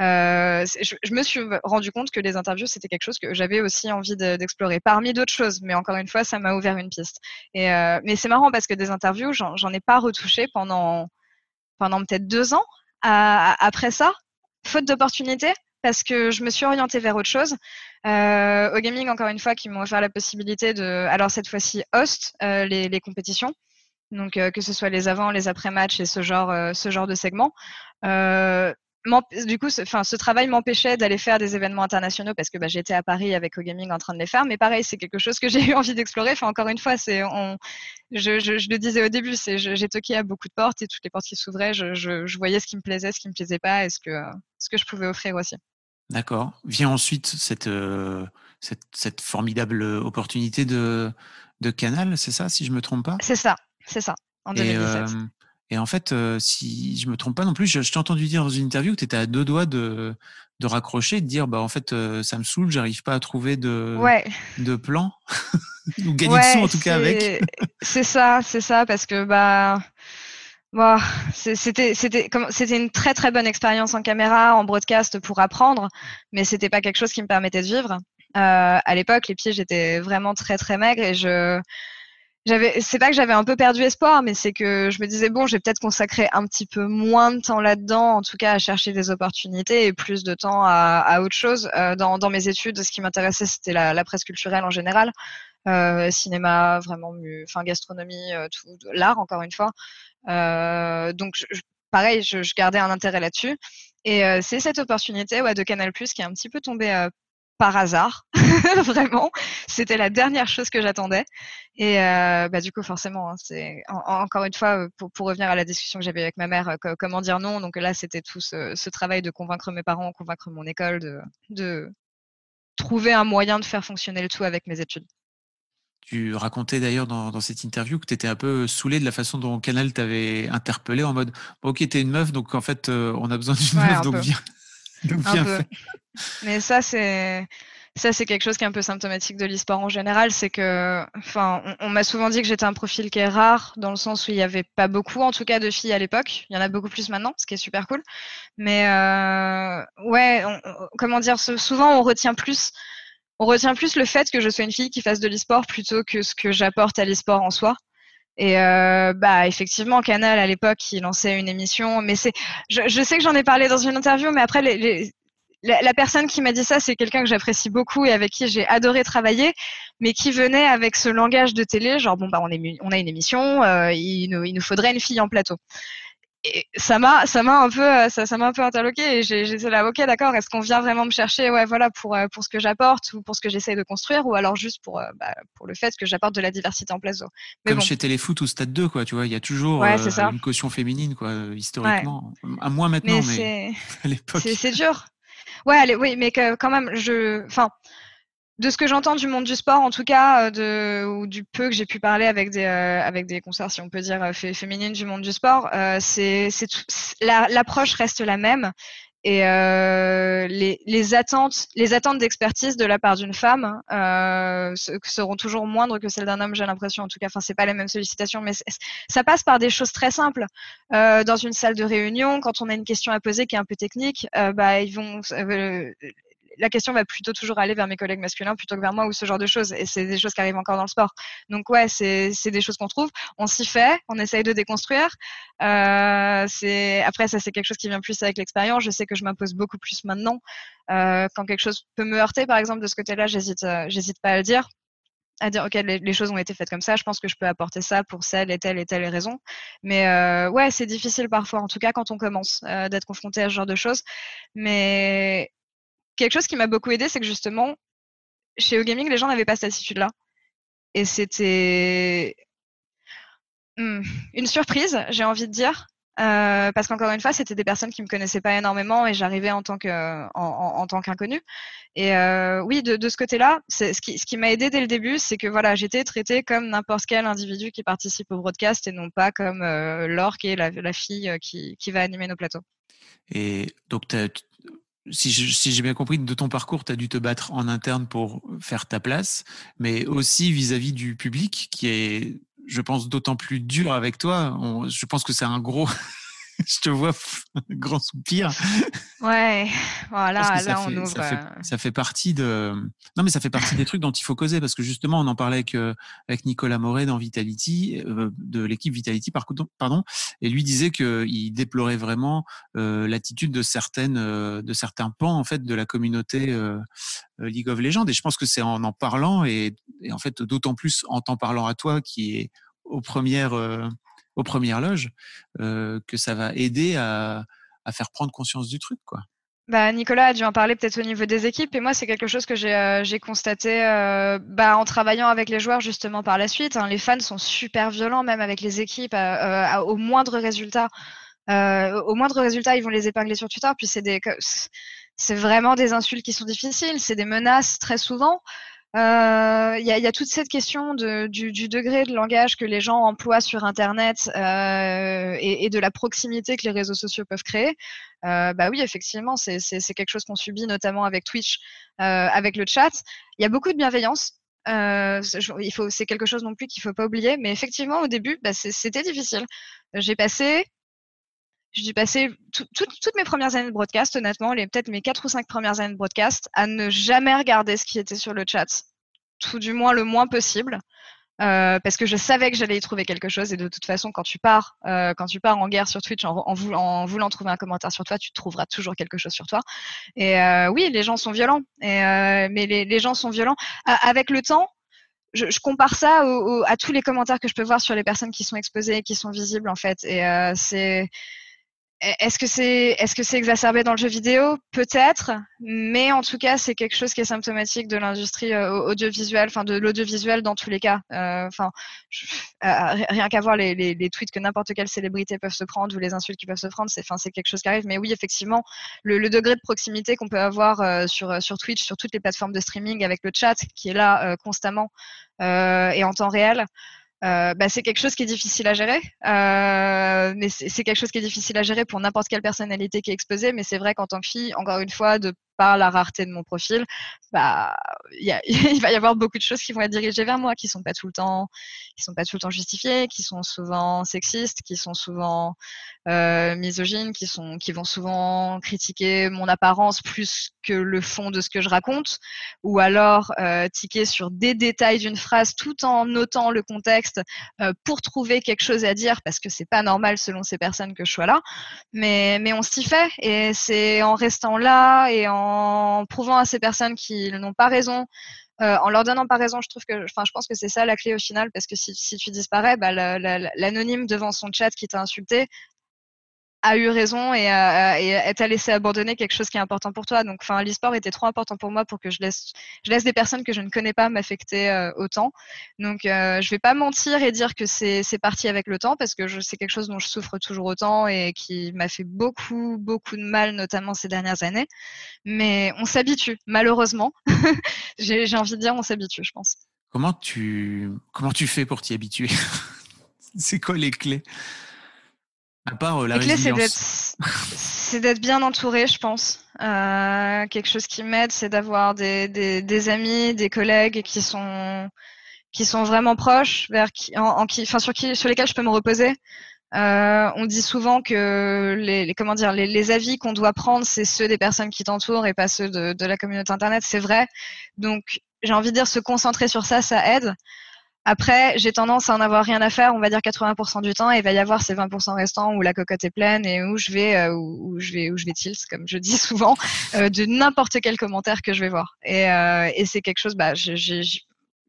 Euh, je, me suis rendu compte que les interviews, c'était quelque chose que j'avais aussi envie d'explorer, parmi d'autres choses. Mais encore une fois, ça m'a ouvert une piste. Euh, mais c'est marrant parce que des interviews, j'en ai pas retouché pendant, peut-être deux ans après ça, faute d'opportunités parce que je me suis orientée vers autre chose. Euh, au gaming, encore une fois, qui m'ont offert la possibilité de, alors cette fois-ci, host euh, les, compétitions. Donc euh, que ce soit les avant, les après-matchs et ce genre, ce genre de segments. Euh, du coup, ce, ce travail m'empêchait d'aller faire des événements internationaux parce que bah, j'étais à Paris avec OGaming en train de les faire. Mais pareil, c'est quelque chose que j'ai eu envie d'explorer. Enfin, encore une fois, c'est, on, je, je, je, le disais au début, c'est, j'ai toqué à beaucoup de portes et toutes les portes qui s'ouvraient, je, je, voyais ce qui me plaisait, ce qui me plaisait pas et ce que, ce que je pouvais offrir aussi. D'accord. Vient ensuite cette, euh, cette, cette, formidable opportunité de, de Canal, c'est ça, si je me trompe pas? C'est ça, c'est ça, en 2017. Et, et en fait, euh, si je me trompe pas non plus, je, je t'ai entendu dire dans une interview que tu étais à deux doigts de, de raccrocher, de dire bah en fait euh, ça me saoule, j'arrive pas à trouver de ouais. de plan *laughs* ou gagner ouais, de sous en tout cas avec. c'est ça, c'est ça parce que bah Bon, c'était une très très bonne expérience en caméra, en broadcast pour apprendre, mais c'était pas quelque chose qui me permettait de vivre. Euh, à l'époque, les pieds j'étais vraiment très très maigre et je j'avais c'est pas que j'avais un peu perdu espoir mais c'est que je me disais bon je vais peut-être consacrer un petit peu moins de temps là-dedans en tout cas à chercher des opportunités et plus de temps à, à autre chose. Euh, dans, dans mes études ce qui m'intéressait c'était la, la, presse culturelle en général. Euh, cinéma vraiment enfin gastronomie euh, tout l'art encore une fois donc je, pareil je, je, gardais un intérêt là-dessus et euh, c'est cette opportunité ouais, de Canal Plus qui est un petit peu tombée par hasard, *laughs* vraiment. C'était la dernière chose que j'attendais. Et euh, bah, du coup, forcément, hein, c'est encore une fois, pour, pour, revenir à la discussion que j'avais avec ma mère, euh, comment dire non. Donc là, c'était tout ce, ce, travail de convaincre mes parents, convaincre mon école, de, de trouver un moyen de faire fonctionner le tout avec mes études. Tu racontais d'ailleurs dans, dans, cette interview que tu étais un peu saoulé de la façon dont Canal t'avait interpellé en mode Ok, t'es une meuf, donc en fait, euh, on a besoin d'une ouais, meuf, *laughs* donc viens. Donc. Mais ça, c'est ça, c'est quelque chose qui est un peu symptomatique de l'e-sport en général. C'est que, enfin, on, m'a souvent dit que j'étais un profil qui est rare, dans le sens où il n'y avait pas beaucoup, en tout cas, de filles à l'époque. Il y en a beaucoup plus maintenant, ce qui est super cool. Mais euh, ouais, comment dire, souvent on retient plus, on retient plus le fait que je sois une fille qui fasse de l'e-sport plutôt que ce que j'apporte à l'e-sport en soi. Et euh, bah effectivement, Canal à l'époque, il lançait une émission, mais c'est, je, sais que j'en ai parlé dans une interview, mais après la, personne qui m'a dit ça, c'est quelqu'un que j'apprécie beaucoup et avec qui j'ai adoré travailler, mais qui venait avec ce langage de télé, genre bon bah on, a une émission, euh, il, nous, faudrait une fille en plateau. Et ça m'a, ça m'a un peu, euh, ça, ça m'a un peu interloqué et j'étais là, ok, d'accord, est-ce qu'on vient vraiment me chercher, ouais, voilà, pour euh, pour ce que j'apporte ou pour ce que j'essaye de construire, ou alors juste pour bah, pour le fait que j'apporte de la diversité en plateau. Comme chez Téléfoot ou Stade 2, quoi, tu vois, il y a toujours une caution féminine, quoi, historiquement. À moins maintenant, mais, mais *laughs* à l'époque. C'est dur. Ouais, allez, oui, mais quand même, je, enfin, de ce que j'entends du monde du sport, en tout cas, euh, de, ou du peu que j'ai pu parler avec des, euh, avec des concerts, si on peut dire, euh, féminines du monde du sport, c'est, c'est l'approche reste la même et euh, les, les, attentes, les attentes d'expertise de la part d'une femme euh, seront toujours moindres que celles d'un homme, j'ai l'impression. En tout cas, enfin, c'est pas les mêmes sollicitations, mais ça passe par des choses très simples. Euh, dans une salle de réunion, quand on a une question à poser qui est un peu technique, euh, bah, ils vont euh, la question va plutôt toujours aller vers mes collègues masculins plutôt que vers moi ou ce genre de choses. Et c'est des choses qui arrivent encore dans le sport. Donc ouais, c'est des choses qu'on trouve. On s'y fait, on essaye de déconstruire. Euh, après ça c'est quelque chose qui vient plus avec l'expérience. Je sais que je m'impose beaucoup plus maintenant. Euh, quand quelque chose peut me heurter, par exemple de ce côté-là, j'hésite, euh, pas à le dire à dire ok les, choses ont été faites comme ça je pense que je peux apporter ça pour celle et telle et telle raison mais euh, ouais c'est difficile parfois en tout cas quand on commence d'être confronté à ce genre de choses mais quelque chose qui m'a beaucoup aidé, c'est que justement, chez Gaming, les gens n'avaient pas cette attitude-là. Et c'était hmm, une surprise, j'ai envie de dire. Euh, parce qu'encore une fois, c'était des personnes qui me connaissaient pas énormément et j'arrivais en tant que tant qu'inconnu. Et euh, oui, de, ce côté-là, ce qui, ce qui m'a aidé dès le début, c'est que voilà, j'étais traitée comme n'importe quel individu qui participe au broadcast et non pas comme euh, l'orque et la, la fille qui, qui va animer nos plateaux. Et donc, si j'ai bien compris, de ton parcours, tu as dû te battre en interne pour faire ta place, mais aussi vis-à-vis du public, qui est, je pense, d'autant plus dur avec toi. je pense que c'est un gros, *laughs* *laughs* je te vois *laughs* grand soupir. Ouais, voilà, là on ouvre. Ça fait, euh, ça fait, partie de. Non, mais ça fait partie des trucs dont il faut causer parce que justement, on en parlait avec, euh, avec Nicolas Moret dans Vitality, euh, de l'équipe Vitality, pardon, et lui disait qu'il déplorait vraiment l'attitude de certaines, de certains pans en fait de la communauté League of Legends. Et je pense que c'est en en parlant et, et en fait d'autant plus en t'en parlant à toi qui est aux premières aux premières loges, euh, que ça va aider à, faire prendre conscience du truc, quoi. Bah, Nicolas a dû en parler peut-être au niveau des équipes et moi c'est quelque chose que j'ai euh, constaté euh, bah, en travaillant avec les joueurs justement par la suite. Hein. Les fans sont super violents même avec les équipes au moindre résultat. au moindre résultat ils vont les épingler sur Twitter puis c'est des c'est vraiment des insultes qui sont difficiles, c'est des menaces très souvent. Euh, il y, a, y, a, toute cette question de, du, du, degré de langage que les gens emploient sur Internet euh, et, et, de la proximité que les réseaux sociaux peuvent créer. Euh, bah oui, effectivement, c'est quelque chose qu'on subit notamment avec Twitch, euh, avec le chat. Il y a beaucoup de bienveillance. Euh, il c'est quelque chose non plus qu'il faut pas oublier. Mais effectivement, au début, bah, c'était difficile. J'ai passé j'ai dû passer toutes mes premières années de broadcast, honnêtement, les peut-être mes quatre ou cinq premières années de broadcast, à ne jamais regarder ce qui était sur le chat, tout du moins le moins possible, euh, parce que je savais que j'allais y trouver quelque chose. Et de toute façon, quand tu pars, euh, quand tu pars en guerre sur Twitch en, voulant, trouver un commentaire sur toi, tu trouveras toujours quelque chose sur toi. Et euh, oui, les gens sont violents, et, euh, mais les, gens sont violents. avec le temps, je, compare ça à tous les commentaires que je peux voir sur les personnes qui sont exposées, qui sont visibles en fait. Et euh, c'est est-ce que c'est est-ce que c'est exacerbé dans le jeu vidéo? Peut-être, mais en tout cas, c'est quelque chose qui est symptomatique de l'industrie euh, audiovisuelle, enfin de l'audiovisuel dans tous les cas. Euh, enfin, euh, rien qu'à voir les, tweets que n'importe quelle célébrité peuvent se prendre ou les insultes qui peuvent se prendre, c'est enfin c'est quelque chose qui arrive. Mais oui, effectivement, le, degré de proximité qu'on peut avoir sur sur Twitch, sur toutes les plateformes de streaming avec le chat qui est là constamment et en temps réel. Euh, bah, c'est quelque chose qui est difficile à gérer. Euh, mais c'est quelque chose qui est difficile à gérer pour n'importe quelle personnalité qui est exposée. Mais c'est vrai qu'en tant que fille, encore une fois, de par la rareté de mon profil, bah, *laughs* il va y avoir beaucoup de choses qui vont être dirigées vers moi, qui sont pas tout le temps, qui sont pas tout le temps justifiées, qui sont souvent sexistes, qui sont souvent euh, misogynes, qui sont, qui vont souvent critiquer mon apparence plus que le fond de ce que je raconte, ou alors euh, tiquer sur des détails d'une phrase tout en notant le contexte euh, pour trouver quelque chose à dire, parce que c'est pas normal selon ces personnes que je sois là. Mais, mais on s'y fait, et c'est en restant là et en prouvant à ces personnes qu'ils n'ont pas raison. Euh, en leur donnant pas raison, je trouve que, je pense que c'est ça la clé au final, parce que si, si tu disparais, bah, l'anonyme devant son chat qui t'a insulté, a eu raison et, euh, et t'a laissé abandonner quelque chose qui est important pour toi. Donc, enfin, l'e-sport était trop important pour moi pour que je laisse, je laisse des personnes que je ne connais pas m'affecter euh, autant. Donc, euh, je vais pas mentir et dire que c'est, parti avec le temps parce que c'est quelque chose dont je souffre toujours autant et qui m'a fait beaucoup, beaucoup de mal, notamment ces dernières années. Mais on s'habitue, malheureusement. *laughs* j'ai, j'ai envie de dire, on s'habitue, je pense. Comment tu, comment tu fais pour t'y habituer? *laughs* C'est quoi les clés? À part euh, la clé, c'est d'être bien entouré, je pense. Euh, quelque chose qui m'aide, c'est d'avoir des, des, des, amis, des collègues qui sont qui sont vraiment proches, vers qui, en, qui, enfin sur qui, sur lesquels je peux me reposer. Euh, on dit souvent que les, les comment dire, les, les avis qu'on doit prendre, c'est ceux des personnes qui t'entourent et pas ceux de, de la communauté internet. C'est vrai. Donc j'ai envie de dire se concentrer sur ça, ça aide. Après, j'ai tendance à en avoir rien à faire, on va dire 80% du temps, et il va y avoir ces 20% restants où la cocotte est pleine et où je vais, euh, où, je vais, où je vais tilt, comme je dis *laughs* souvent, euh, de n'importe quel commentaire que je vais voir. Et, euh, et c'est quelque chose, bah, j'ai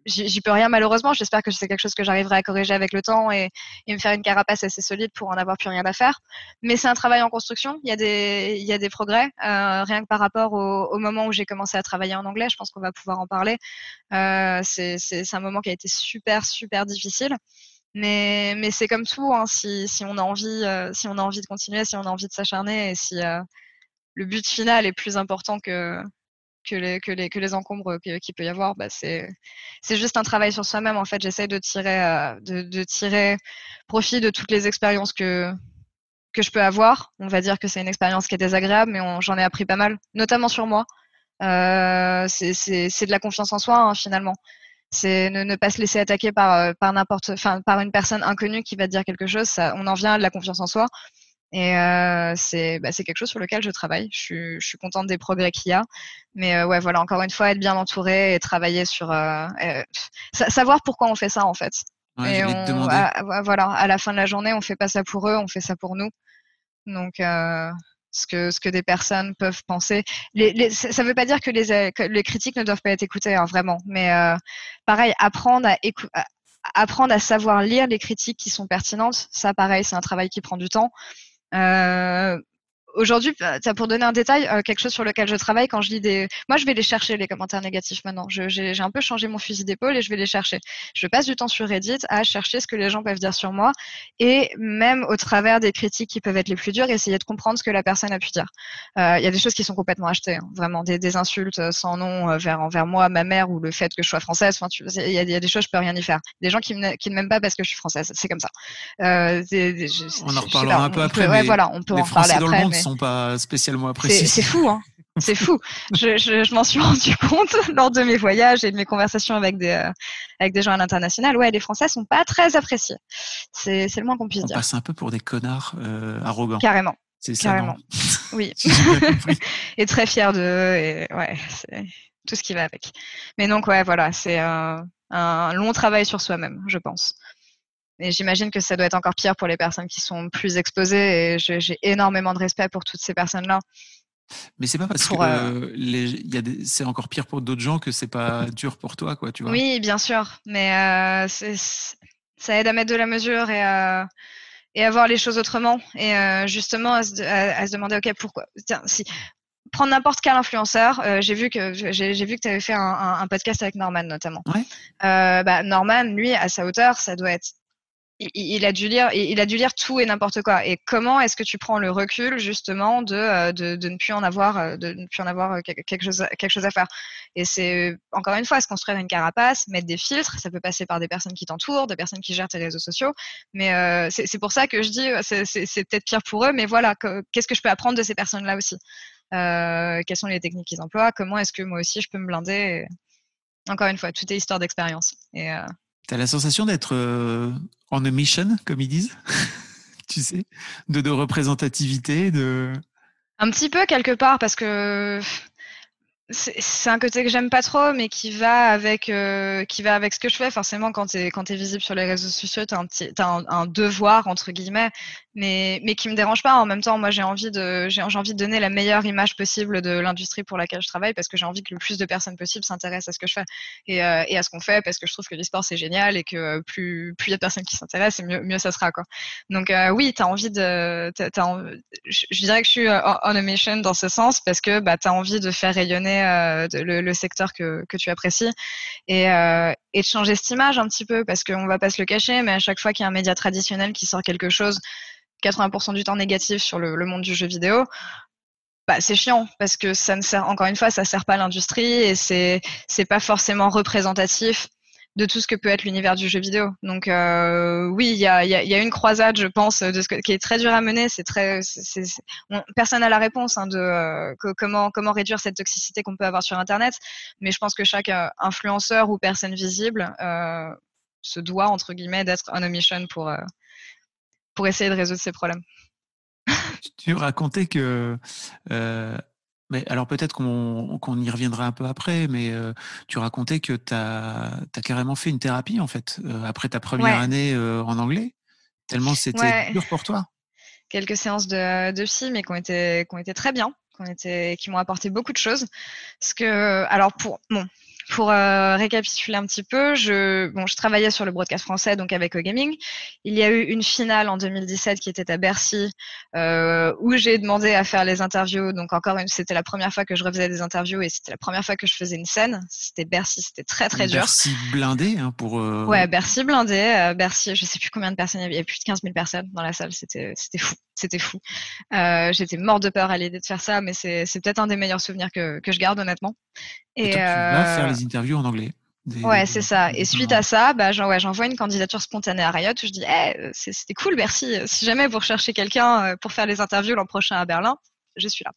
j'y peux rien malheureusement. J'espère que c'est quelque chose que j'arriverai à corriger avec le temps et, et, me faire une carapace assez solide pour en avoir plus rien à faire. Mais c'est un travail en construction. Il y a des, il y a des progrès. Euh, rien que par rapport au, au moment où j'ai commencé à travailler en anglais, je pense qu'on va pouvoir en parler. Euh, c'est un moment qui a été super super difficile. Mais, mais c'est comme tout. Hein, si, si on a envie, euh, si on a envie de continuer, si on a envie de s'acharner et si euh, le but final est plus important que que les, que les, que les encombres qu'il peut y avoir, bah c'est, juste un travail sur soi-même. En fait, j'essaye de tirer, euh, de, tirer profit de toutes les expériences que, que je peux avoir. On va dire que c'est une expérience qui est désagréable, mais j'en ai appris pas mal, notamment sur moi. Euh, c'est, de la confiance en soi, hein, finalement. C'est ne, ne, pas se laisser attaquer par, euh, par n'importe, par une personne inconnue qui va te dire quelque chose. On en vient à de la confiance en soi. Et euh, c'est bah, quelque chose sur lequel je travaille. Je suis, je suis contente des progrès qu'il y a. Mais euh, ouais, voilà, encore une fois, être bien entouré et travailler sur... Euh, euh savoir pourquoi on fait ça, en fait. Ouais, et on, te à, voilà, à la fin de la journée, on fait pas ça pour eux, on fait ça pour nous. Donc, euh, ce que ce que des personnes peuvent penser. Les, les, ça ne veut pas dire que les, que les critiques ne doivent pas être écoutées, hein, vraiment. Mais euh, pareil, apprendre à, à, apprendre à savoir lire les critiques qui sont pertinentes, ça, pareil, c'est un travail qui prend du temps. Euh, Aujourd'hui, bah, pour donner un détail, euh, quelque chose sur lequel je travaille quand je lis des. Moi, je vais les chercher, les commentaires négatifs maintenant. J'ai un peu changé mon fusil d'épaule et je vais les chercher. Je passe du temps sur Reddit à chercher ce que les gens peuvent dire sur moi et même au travers des critiques qui peuvent être les plus dures, essayer de comprendre ce que la personne a pu dire. Euh, il y a des choses qui sont complètement achetées, hein. vraiment des, des, insultes sans nom vers envers moi, ma mère ou le fait que je sois française. Enfin, il y, y, a des choses, je peux rien y faire. Des gens qui, qui ne m'aiment pas parce que je suis française, c'est comme ça. Euh, je, on en reparlera un peu après. ouais, voilà, on peut en parler après. Mais sont pas spécialement appréciés. C'est fou, hein c'est fou. Je, je, je m'en suis *laughs* rendu compte lors de mes voyages et de mes conversations avec des, euh, avec des gens à l'international. Ouais, les Français sont pas très appréciés. C'est le moins qu'on puisse On dire. On passe un peu pour des connards euh, arrogants. Carrément. C'est ça. Carrément. *laughs* oui. *laughs* et très fiers d'eux. Et ouais, c'est tout ce qui va avec. Mais donc, ouais, voilà, c'est un, un long travail sur soi-même, je pense. Et j'imagine que ça doit être encore pire pour les personnes qui sont plus exposées. Et j'ai énormément de respect pour toutes ces personnes-là. Mais c'est pas parce pour, que euh, c'est encore pire pour d'autres gens que c'est pas dur pour toi, quoi, tu vois. Oui, bien sûr, mais euh, ça aide à mettre de la mesure et à, et à voir les choses autrement. Et euh, justement, à se, à, se, demander, ok, pourquoi Tiens, si prendre n'importe quel influenceur, euh, j'ai vu que j'ai vu que tu avais fait un, un, un, podcast avec Norman notamment. Ouais. bah, Norman, lui, à sa hauteur, ça doit être il, a dû lire, tout et n'importe quoi. Et comment est-ce que tu prends le recul justement de, euh, ne plus en avoir, euh, euh, quelque chose, à faire? Et c'est encore une fois se construire une carapace, mettre des filtres. Ça peut passer par des personnes qui t'entourent, des personnes qui gèrent tes réseaux sociaux. Mais euh, c'est pour ça que je dis, c'est peut-être pire pour eux, mais voilà, qu'est-ce que je peux apprendre de ces personnes-là aussi? Quelles sont les techniques qu'ils emploient, comment est-ce que moi aussi je peux me blinder? Encore une fois, tout est histoire d'expérience. Tu as la sensation d'être en a mission, comme ils disent, *laughs* tu sais, de, de représentativité, de un petit peu quelque part parce que c'est un côté que j'aime pas trop, mais qui va avec euh, qui va avec ce que je fais. Forcément, quand t'es quand es visible sur les réseaux sociaux, t'as un as un, devoir entre guillemets, mais mais qui me dérange pas. En même temps, moi j'ai envie de envie de donner la meilleure image possible de l'industrie pour laquelle je travaille parce que j'ai envie que le plus de personnes possible s'intéressent à ce que je fais et, euh, à ce qu'on fait parce que je trouve que l'e-sport c'est génial et que plus plus il y a de personnes qui s'intéressent, mieux mieux ça sera quoi. Donc euh, oui, t'as envie de je, dirais que je suis on a mission dans ce sens parce que bah t'as envie de faire rayonner euh, le, secteur que, tu apprécies. Euh, et, de changer cette image un petit peu parce qu'on va pas se le cacher, mais à chaque fois qu'il y a un média traditionnel qui sort quelque chose, 80% du temps négatif sur le, monde du jeu vidéo, bah, c'est chiant parce que ça ne sert encore une fois ça sert pas l'industrie et c'est c'est pas forcément représentatif de tout ce que peut être l'univers du jeu vidéo. Donc euh, oui, il y a, y, a, y a, une croisade, je pense, de ce qui est très dur à mener. C'est très, personne n'a la réponse hein, de euh, comment comment réduire cette toxicité qu'on peut avoir sur Internet. Mais je pense que chaque euh, influenceur ou personne visible euh, se doit entre guillemets d'être on a mission pour euh, pour essayer de résoudre ces problèmes. tu racontais que mais alors peut-être qu'on y reviendra un peu après, mais euh, tu racontais que tu as, carrément fait une thérapie en fait, euh, après ta première année euh, en anglais, tellement c'était dur pour toi. Quelques séances de, de psy, mais qui ont été, très bien, qui, m'ont apporté beaucoup de choses. Parce que, alors pour, bon, pour euh, récapituler un petit peu, je, bon, je travaillais sur le broadcast français, donc avec Gaming. Il y a eu une finale en 2017 qui était à Bercy, euh, où j'ai demandé à faire les interviews. Donc encore une, c'était la première fois que je refaisais des interviews et c'était la première fois que je faisais une scène. C'était Bercy, c'était très très dur. Bercy blindé hein, pour. Euh... Ouais, Bercy blindé. Euh, Bercy, je sais plus combien de personnes il y avait. Il y avait plus de 15 000 personnes dans la salle. C'était c'était fou, c'était fou. J'étais mort de peur à l'idée de faire ça, mais c'est c'est peut-être un des meilleurs souvenirs que que je garde honnêtement. Et, et toi, tu vas faire les interviews en anglais. Ouais, c'est ça. Et suite à ça, bah, j'envoie une candidature spontanée à Riot où je dis, hey, c'était cool, merci. Si jamais vous recherchez quelqu'un euh, pour faire les interviews l'an prochain à Berlin, je suis là.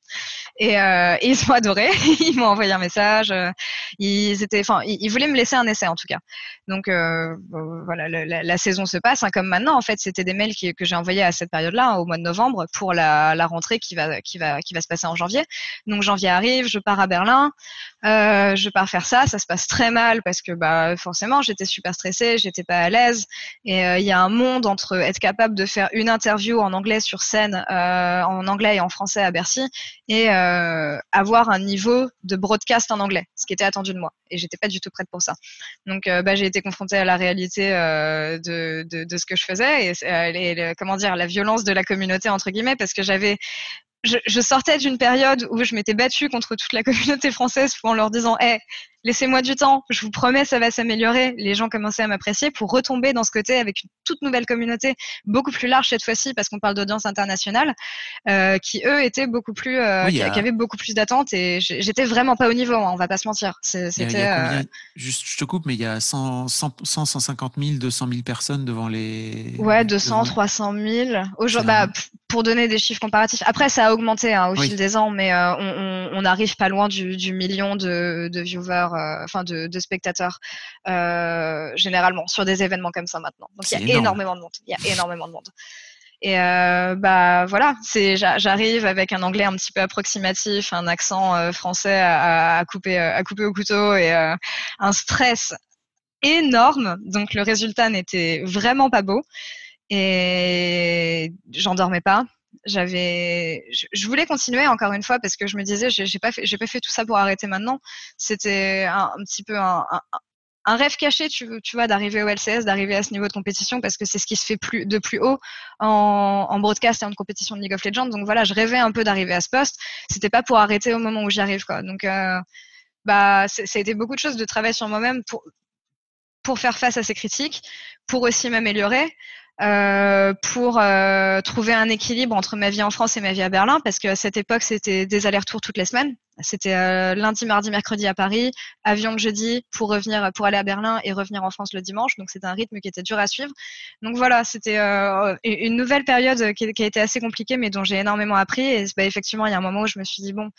Et, euh, ils ont *laughs* adoré. ils m'ont envoyé un message. Ils étaient, enfin, ils, voulaient me laisser un essai en tout cas. Donc euh, voilà, la, saison se passe hein, comme maintenant. En fait, c'était des mails que j'ai envoyés à cette période-là, hein, au mois de novembre, pour la, rentrée qui va, qui va, qui va se passer en janvier. Donc janvier arrive, je pars à Berlin, euh, je pars faire ça. Ça se passe très mal parce que bah forcément, j'étais super stressée, j'étais pas à l'aise. Et il y a un monde entre être capable de faire une interview en anglais sur scène, en anglais et en français à Berlin et euh, avoir un niveau de broadcast en anglais, ce qui était attendu de moi. Et j'étais pas du tout prête pour ça. Donc, euh, bah, j'ai été confrontée à la réalité euh, de, de, ce que je faisais et, comment dire la violence de la communauté entre guillemets, parce que j'avais je, sortais d'une période où je m'étais battue contre toute la *laughs* communauté française en leur disant hey, laissez-moi du temps, je vous promets, ça va s'améliorer. Les gens commençaient à m'apprécier pour retomber dans ce côté avec une toute nouvelle communauté, beaucoup plus large cette fois-ci parce qu'on parle d'audience internationale, euh, qui eux étaient beaucoup plus, euh, qui, avaient beaucoup plus d'attentes et j'étais vraiment pas au niveau, hein, on va pas se mentir. C'était. Euh... Juste, je te coupe, mais il y a 100, 100, 150 000, 200 000 personnes devant les. Ouais, 200, 300 000. Aujourd'hui, bah, pour donner des chiffres comparatifs. Après, ça a augmenté hein, au fil des ans, mais on, on, on, arrive pas loin du, du million de, de viewers enfin de, spectateurs euh, généralement sur des événements comme ça maintenant. Donc il y a énormément de monde. Il y a énormément de monde. Et euh, bah voilà, c'est j'arrive avec un anglais un petit peu approximatif, un accent français à, couper à couper au couteau et un stress énorme. Donc le résultat n'était vraiment pas beau et j'en dormais pas j'avais, je, voulais continuer encore une fois parce que je me disais, j'ai pas fait, j'ai pas fait tout ça pour arrêter maintenant. C'était un, petit peu un, un, rêve caché, tu, tu vois, d'arriver au LCS, d'arriver à ce niveau de compétition parce que c'est ce qui se fait plus de plus haut en, en broadcast et en compétition de League of Legends. Donc voilà, je rêvais un peu d'arriver à ce poste. C'était pas pour arrêter au moment où j'y arrive, quoi. Donc euh, bah, ça a été beaucoup de choses de travail sur moi-même pour pour faire face à ces critiques, pour aussi m'améliorer. Euh, pour euh, trouver un équilibre entre ma vie en France et ma vie à Berlin, parce qu'à cette époque, c'était des allers-retours toutes les semaines. C'était euh, lundi, mardi, mercredi à Paris, avion le jeudi pour revenir, pour aller à Berlin et revenir en France le dimanche. Donc c'était un rythme qui était dur à suivre. Donc voilà, c'était euh, une nouvelle période qui, qui, a été assez compliquée, mais dont j'ai énormément appris. Et bah, effectivement, il y a un moment où je me suis dit bon,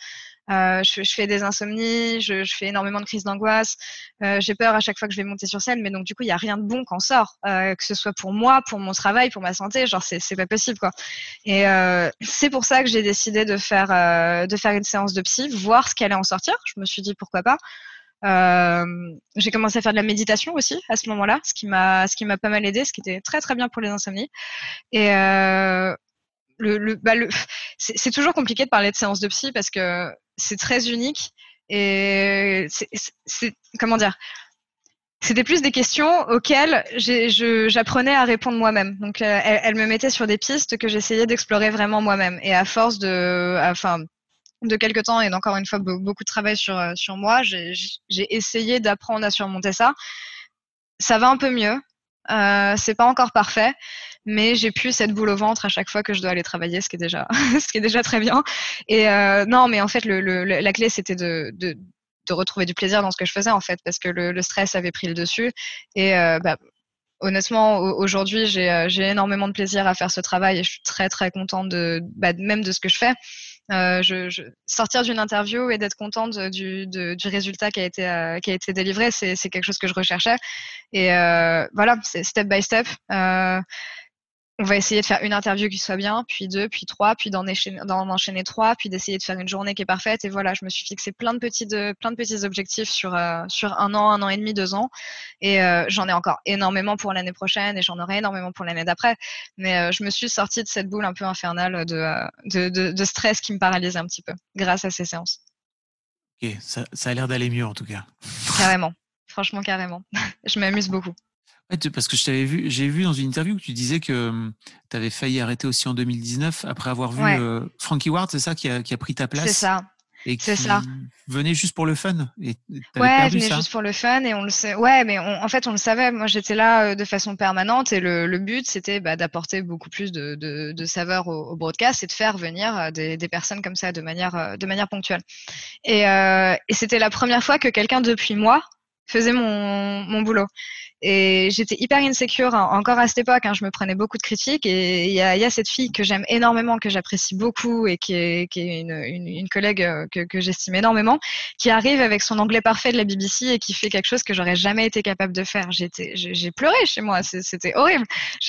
euh, je, je, fais des insomnies, je, je fais énormément de crises d'angoisse, euh, j'ai peur à chaque fois que je vais monter sur scène, mais donc du coup il y a rien de bon qu'en sort, euh, que ce soit pour moi, pour mon travail, pour ma santé, genre c'est c'est pas possible quoi. Et euh, c'est pour ça que j'ai décidé de faire euh, de faire une séance de psy, voir ce qu'elle allait en sortir. Je me suis dit pourquoi pas. Euh, j'ai commencé à faire de la méditation aussi à ce moment-là, ce qui m'a ce qui m'a pas mal aidé, ce qui était très très bien pour les insomnies. Et euh, le, le, bah le c'est toujours compliqué de parler de séance de psy parce que c'est très unique et c'est comment dire c'était plus des questions auxquelles j'apprenais à répondre moi-même. Donc, euh, elle, me mettait sur des pistes que j'essayais d'explorer vraiment moi-même. Et à force de, enfin, de quelques temps et d'encore une fois beaucoup de travail sur sur moi, j'ai essayé d'apprendre à surmonter ça. Ça va un peu mieux. Euh, c'est pas encore parfait, mais j'ai plus cette boule au ventre à chaque fois que je dois aller travailler, ce qui est déjà, *laughs* très bien. Et euh, non, mais en fait, la clé c'était de, retrouver du plaisir dans ce que je faisais en fait, parce que le, le stress avait pris le dessus. Et euh, bah, honnêtement, aujourd'hui, j'ai énormément de plaisir à faire ce travail et je suis très très contente de, bah, même de ce que je fais. Euh, je, je, sortir d'une interview et d'être contente du, de, du résultat qui a été euh, qui a été délivré, c'est quelque chose que je recherchais. Et euh, voilà, c'est step by step. On va essayer de faire une interview qui soit bien, puis deux, puis trois, puis d'en enchaîner, enchaîner, trois, puis d'essayer de faire une journée qui est parfaite. Et voilà, je me suis fixé plein de petits, de, plein de petits objectifs sur, euh, sur un an, un an et demi, deux ans. Et euh, j'en ai encore énormément pour l'année prochaine et j'en aurai énormément pour l'année d'après. Mais euh, je me suis sortie de cette boule un peu infernale de, de, de, de, stress qui me paralysait un petit peu grâce à ces séances. Ok, ça, ça a l'air d'aller mieux en tout cas. Carrément, franchement carrément. *laughs* je m'amuse beaucoup. Ouais, parce que je t'avais vu, j'ai vu dans une interview que tu disais que hum, tu avais failli arrêter aussi en 2019 après avoir vu ouais. euh, Frankie Ward, c'est ça qui a, qui a, pris ta place C'est ça. Et qui ça. venait juste pour le fun. Et ouais, venait juste pour le fun et on le sait. Ouais, mais on, en fait, on le savait. Moi, j'étais là euh, de façon permanente et le, le but, c'était bah, d'apporter beaucoup plus de, de, de saveur au, au, broadcast et de faire venir euh, des, des, personnes comme ça de manière, de manière ponctuelle. Et, euh, et c'était la première fois que quelqu'un depuis moi faisait mon, mon boulot. Et j'étais hyper insécure encore à cette époque. Hein, je me prenais beaucoup de critiques et il y a, cette fille que j'aime énormément, que j'apprécie beaucoup et qui est, une, collègue euh, que, j'estime énormément, qui arrive avec son anglais parfait de la BBC et qui fait quelque chose que j'aurais jamais été capable de faire. J'ai pleuré chez moi. C'était horrible. *laughs*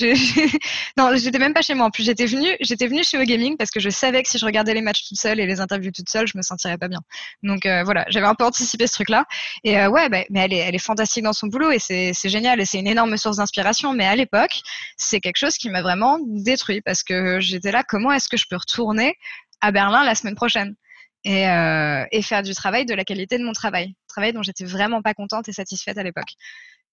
non, j'étais même pas chez moi. En plus, j'étais venue, chez Gaming parce que je savais que si je regardais les matchs toute seule et les interviews toute seule, je me sentirais pas bien. Donc euh, voilà, j'avais un peu anticipé ce truc-là. Et euh, ouais, bah, mais elle est, elle est fantastique dans son boulot et c'est génial et c'est une énorme source d'inspiration. Mais à l'époque, c'est quelque chose qui m'a vraiment détruit parce que j'étais là, comment est-ce que je peux retourner à Berlin la semaine prochaine et, euh, faire du travail de la qualité de mon travail, travail dont j'étais vraiment pas contente et satisfaite à l'époque.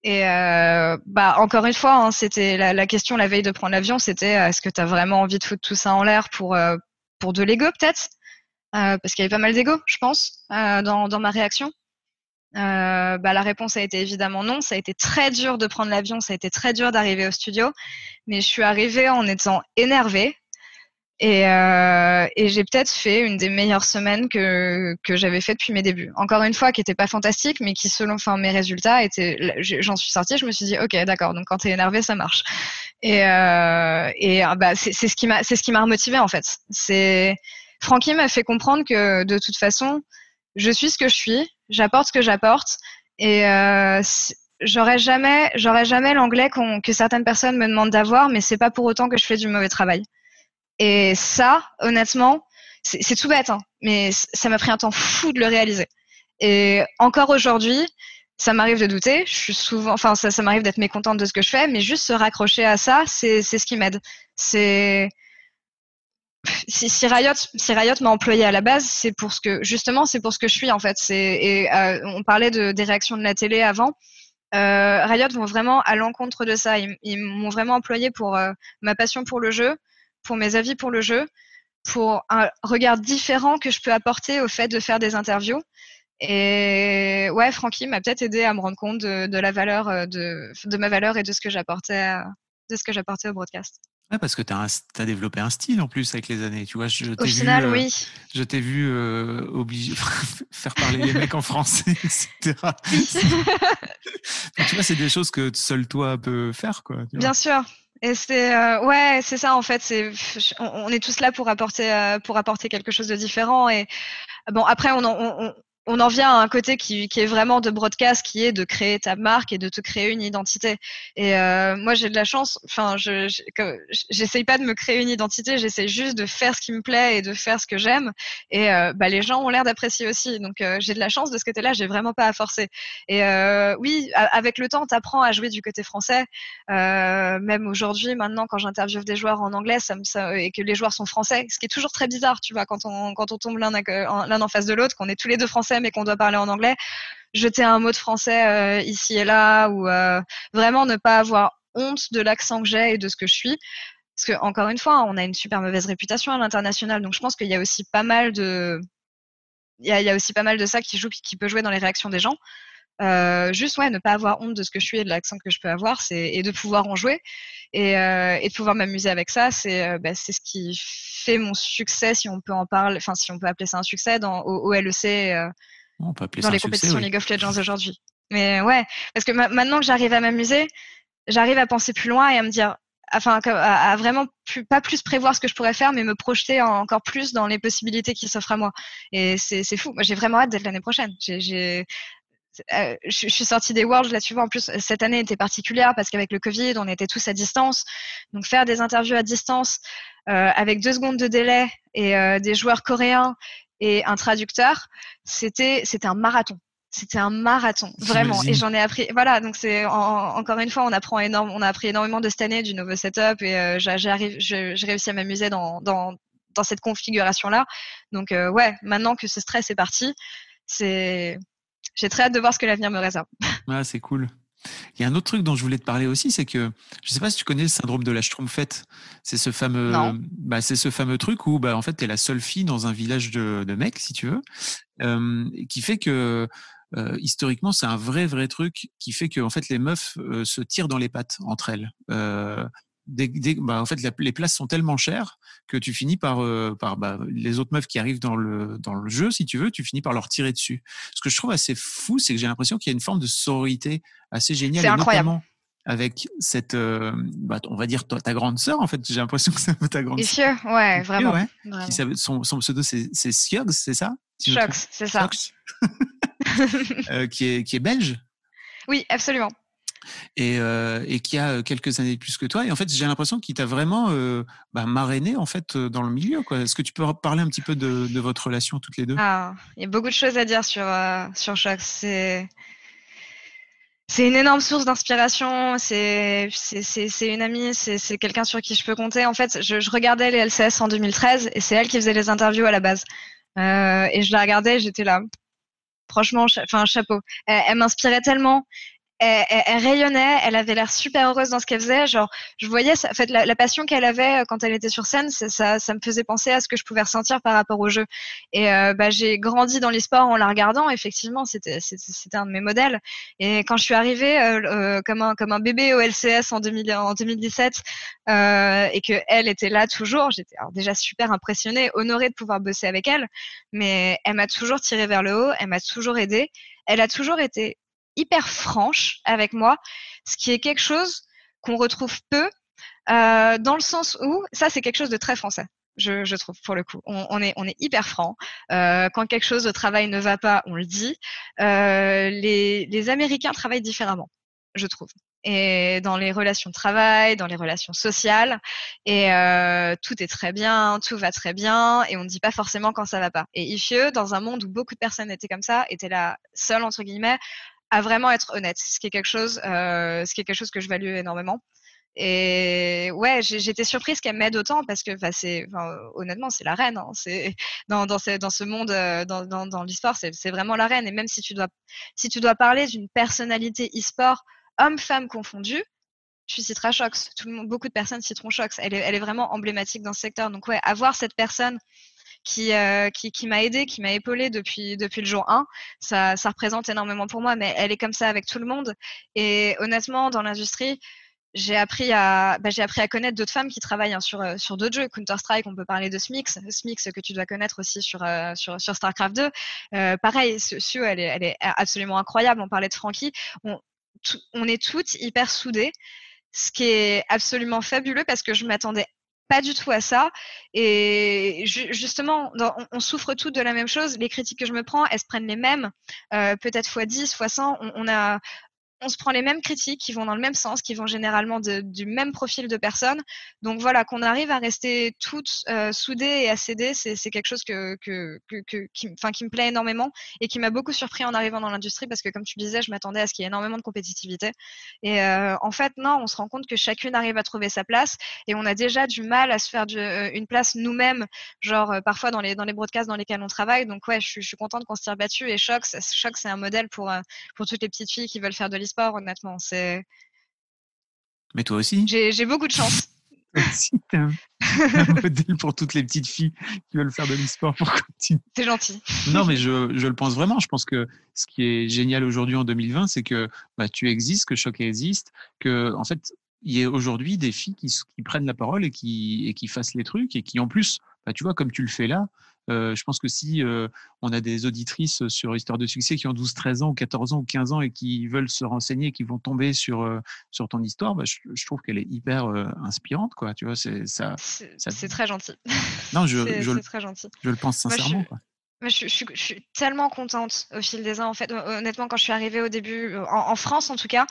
Et euh, bah encore une fois, hein, c'était la, question la veille de prendre l'avion, c'était euh, est-ce que tu as vraiment envie de foutre tout ça en l'air pour pour de l'ego peut-être, parce qu'il y avait pas mal d'ego, je pense, dans ma réaction. Euh, bah, la réponse a été évidemment non. Ça a été très dur de prendre l'avion, ça a été très dur d'arriver au studio, mais je suis arrivée en étant énervée. Et, euh, j'ai peut-être fait une des meilleures semaines que, j'avais fait depuis mes débuts. Encore une fois, qui n'était pas fantastique, mais qui, selon enfin, mes résultats. J'en suis sortie, je me suis dit, ok, d'accord, donc quand tu es énervé, ça marche. Et, euh, et bah, c'est ce qui m'a ce qui m'a remotivé en fait. C'est Francky m'a fait comprendre que de toute façon, je suis ce que je suis, j'apporte ce que j'apporte et euh, j'aurais jamais j'aurais jamais l'anglais qu que certaines personnes me demandent d'avoir mais c'est pas pour autant que je fais du mauvais travail. Et ça honnêtement c'est tout bête hein, mais ça m'a pris un temps fou de le réaliser. Et encore aujourd'hui ça m'arrive de douter je suis souvent enfin ça, ça m'arrive d'être mécontente de ce que je fais mais juste se raccrocher à ça c'est c'est ce qui m'aide. C'est si, si Riot, m'a employé à la base, c'est pour ce que justement, c'est pour ce que je suis en fait. Et euh, on parlait de des réactions de la télé avant. Euh, Riot vont vraiment à l'encontre de ça. Ils, m'ont vraiment employé pour euh, ma passion pour le jeu, pour mes avis pour le jeu, pour un regard différent que je peux apporter au fait de faire des interviews. Et ouais, Francky m'a peut-être aidé à me rendre compte de, la valeur de, de, ma valeur et de ce que j'apportais de ce que j'apportais au broadcast. Ouais, parce que tu as, as, développé un style en plus avec les années. Tu vois, je Au final, vu, oui. je t'ai vu euh, obligé *laughs* faire parler les mecs en français, *laughs* etc. tu vois, c'est des choses que seul toi peux faire, quoi. Bien sûr. Et c'est euh, ouais, c'est ça en fait. C'est on, est tous là pour apporter euh, pour apporter quelque chose de différent. Et bon, après, on, on, on en vient à un côté qui, est vraiment de broadcast, qui est de créer ta marque et de te créer une identité. Et euh, moi, j'ai de la chance. Enfin, je j'essaye pas de me créer une identité. J'essaie juste de faire ce qui me plaît et de faire ce que j'aime. Et euh, bah, les gens ont l'air d'apprécier aussi. Donc, euh, j'ai de la chance de ce côté-là. J'ai vraiment pas à forcer. Et euh, oui, avec le temps, t'apprends à jouer du côté français. Même aujourd'hui, maintenant, quand j'interviewe des joueurs en anglais, ça, ça, et que les joueurs sont français, ce qui est toujours très bizarre, tu vois, quand on quand on tombe l'un l'un en face de l'autre, qu'on est tous les deux français mais qu'on doit parler en anglais, jeter un mot de français euh, ici et là ou euh, vraiment ne pas avoir honte de l'accent que j'ai et de ce que je suis. Parce que encore une fois, on a une super mauvaise réputation à l'international, donc je pense qu'il y a aussi pas mal de, il y a aussi pas mal de ça qui joue, qui peut jouer dans les réactions des gens. Euh, juste ouais, ne pas avoir honte de ce que je suis et de l'accent que je peux avoir, c'est et de pouvoir en jouer et, euh, et de pouvoir m'amuser avec ça, c'est euh, bah, c'est ce qui fait mon succès, si on peut en parler, enfin si on peut appeler ça un succès dans au, au LEC, euh, on peut dans les compétitions succès, oui. League of Legends aujourd'hui. Mais ouais, parce que ma- maintenant que j'arrive à m'amuser, j'arrive à penser plus loin et à me dire, enfin à, à vraiment plus, pas plus prévoir ce que je pourrais faire, mais me projeter encore plus dans les possibilités qui s'offrent à moi. Et c'est c'est fou. J'ai vraiment hâte d'être l'année prochaine. J'ai euh, je, je suis sortie des Worlds là, tu vois. En plus, cette année était particulière parce qu'avec le Covid, on était tous à distance. Donc, faire des interviews à distance euh, avec deux secondes de délai et euh, des joueurs coréens et un traducteur, c'était c'était un marathon. C'était un marathon, vraiment. Et j'en ai appris. Voilà, donc c'est en- encore une fois, on apprend énorme, on a appris énormément de cette année du nouveau setup et j'arrive, j'ai réussi à m'amuser dans, dans dans cette configuration là. Donc ouais, maintenant que ce stress est parti, c'est j'ai très hâte de voir ce que l'avenir me réserve. *laughs* Ah, c'est cool. Il y a un autre truc dont je voulais te parler aussi, c'est que je sais pas si tu connais le syndrome de la Schtroumpfette. C'est ce fameux, bah, c'est ce fameux truc où, bah, en fait, t'es la seule fille dans un village de, de mecs, si tu veux, euh, qui fait que euh, historiquement, c'est un vrai, vrai truc qui fait que, en fait, les meufs euh, se tirent dans les pattes entre elles. Euh, dès- bah, en fait, la- les places sont tellement chères que tu finis par, euh, par bah, les autres meufs qui arrivent dans le, dans le jeu, si tu veux, tu finis par leur tirer dessus. Ce que je trouve assez fou, c'est que j'ai l'impression qu'il y a une forme de sororité assez géniale. C'est incroyable. notamment avec cette, euh, bah, on va dire ta, ta grande sœur, en fait. J'ai l'impression que c'est ta grande sœur. ouais, vraiment. Ouais, vraiment. qui son, son pseudo, c'est Siogs, c'est ça? Si. Chocs, c'est ça. *laughs* Euh, qui, est, qui est belge Oui, absolument. Et, euh, qui a euh, quelques années de plus que toi. Et en fait, j'ai l'impression qu'il t'a vraiment euh, bah, marrainé en fait euh, dans le milieu. Est-ce que tu peux parler un petit peu de, votre relation toutes les deux? Ah, il y a beaucoup de choses à dire sur, euh, sur. C'est. C'est une énorme source d'inspiration. C'est c'est- une amie. C'est quelqu'un sur qui je peux compter. En fait, je, regardais les LCS en 2013 et c'est elle qui faisait les interviews à la base. Et je la regardais, j'étais là. Franchement, enfin chapeau. Elle m'inspirait tellement. Elle, elle- elle rayonnait, elle avait l'air super heureuse dans ce qu'elle faisait. Genre, je voyais, en fait, la, la passion qu'elle avait euh, quand elle était sur scène, ça, ça me faisait penser à ce que je pouvais ressentir par rapport au jeu. Et euh, bah, j'ai grandi dans l'e-sport en la regardant. Effectivement, c'était un de mes modèles. Et quand je suis arrivée euh, euh, comme un comme un bébé au LCS en, 2000, en 2017 euh, et que elle était là toujours, j'étais déjà super impressionnée, honorée de pouvoir bosser avec elle. Mais elle m'a toujours tirée vers le haut, elle m'a toujours aidée. Elle a toujours été hyper franche avec moi, ce qui est quelque chose qu'on retrouve peu, euh, dans le sens où ça c'est quelque chose de très français. Je, je trouve pour le coup, on, est on est hyper franc. Euh, quand quelque chose de travail ne va pas, on le dit. Euh, les les Américains travaillent différemment, je trouve. Et dans les relations de travail, dans les relations sociales, et tout est très bien, tout va très bien, et on ne dit pas forcément quand ça va pas. Et Ifieux, dans un monde où beaucoup de personnes étaient comme ça, était la seule entre guillemets à vraiment être honnête, ce qui est quelque chose, euh, ce qui est quelque chose que je value énormément. Et ouais, j'étais surprise qu'elle m'aide autant parce que, enfin, honnêtement, c'est la reine. Hein, c'est *laughs* dans dans ce, dans ce monde, euh, dans dans, l'e-sport, c'est vraiment la reine. Et même si tu dois si tu dois parler d'une personnalité e-sport, homme-femme confondu, tu citeras Shox. Beaucoup de personnes citeront Shox. Elle est elle est vraiment emblématique dans ce secteur. Donc ouais, avoir cette personne qui, euh, qui, qui m'a aidé, qui m'a épaulé depuis, depuis le jour 1. Ça, ça représente énormément pour moi, mais elle est comme ça avec tout le monde. Et honnêtement, dans l'industrie, j'ai appris à bah, appris à connaître d'autres femmes qui travaillent hein, sur sur d'autres jeux. Counter Strike on peut parler de Smix. Smix que tu dois connaître aussi sur sur, sur Starcraft 2 pareil Sue elle est, elle est absolument incroyable. On parlait de Frankie. On, on est toutes hyper soudées ce qui est absolument fabuleux parce que je m'attendais pas du tout à ça. Et justement, on, souffre toutes de la même chose. Les critiques que je me prends, elles se prennent les mêmes, euh, peut-être fois 10, fois 100. On, on, a, on se prend les mêmes critiques qui vont dans le même sens, qui vont généralement du même profil de personnes. Donc voilà, qu'on arrive à rester toutes euh, soudées et à céder, c'est quelque chose que, que, que, qui, qui me plaît énormément et qui m'a beaucoup surpris en arrivant dans l'industrie parce que comme tu disais, je m'attendais à ce qu'il y ait énormément de compétitivité. Et euh, en fait, non, on se rend compte que chacune arrive à trouver sa place et on a déjà du mal à se faire euh, une place nous-mêmes, genre parfois dans les, dans les broadcasts dans lesquels on travaille. Donc ouais, je, suis contente qu'on se tire battu et Choc, c'est un modèle pour, pour toutes les petites filles qui veulent faire de sport honnêtement. C'est. Mais toi aussi? J'ai beaucoup de chance. *laughs* *laughs* un, modèle pour toutes les petites filles qui veulent faire de l'e-sport pour continuer. C'est gentil. non, mais *laughs* je, je, le pense vraiment. Je pense que ce qui est génial aujourd'hui en 2020, c'est que bah, tu existes, que Choc existe, que en fait, il y a aujourd'hui des filles qui, qui, prennent la parole et qui, et qui fassent les trucs et qui en plus, bah, tu vois, comme tu le fais là, je pense que si euh, on a des auditrices sur Histoire de succès qui ont 12, 13 ans, ou 14 ans ou 15 ans et qui veulent se renseigner, qui vont tomber sur, euh, sur ton histoire, bah, je, je, trouve qu'elle est hyper inspirante. Quoi, tu vois, c'est, ça, c'est très gentil. *laughs* Non, je, je, très gentil. je le pense sincèrement. quoi. Je, je, je, suis tellement contente au fil des ans. En fait, honnêtement, quand je suis arrivée au début, en, en France en tout cas,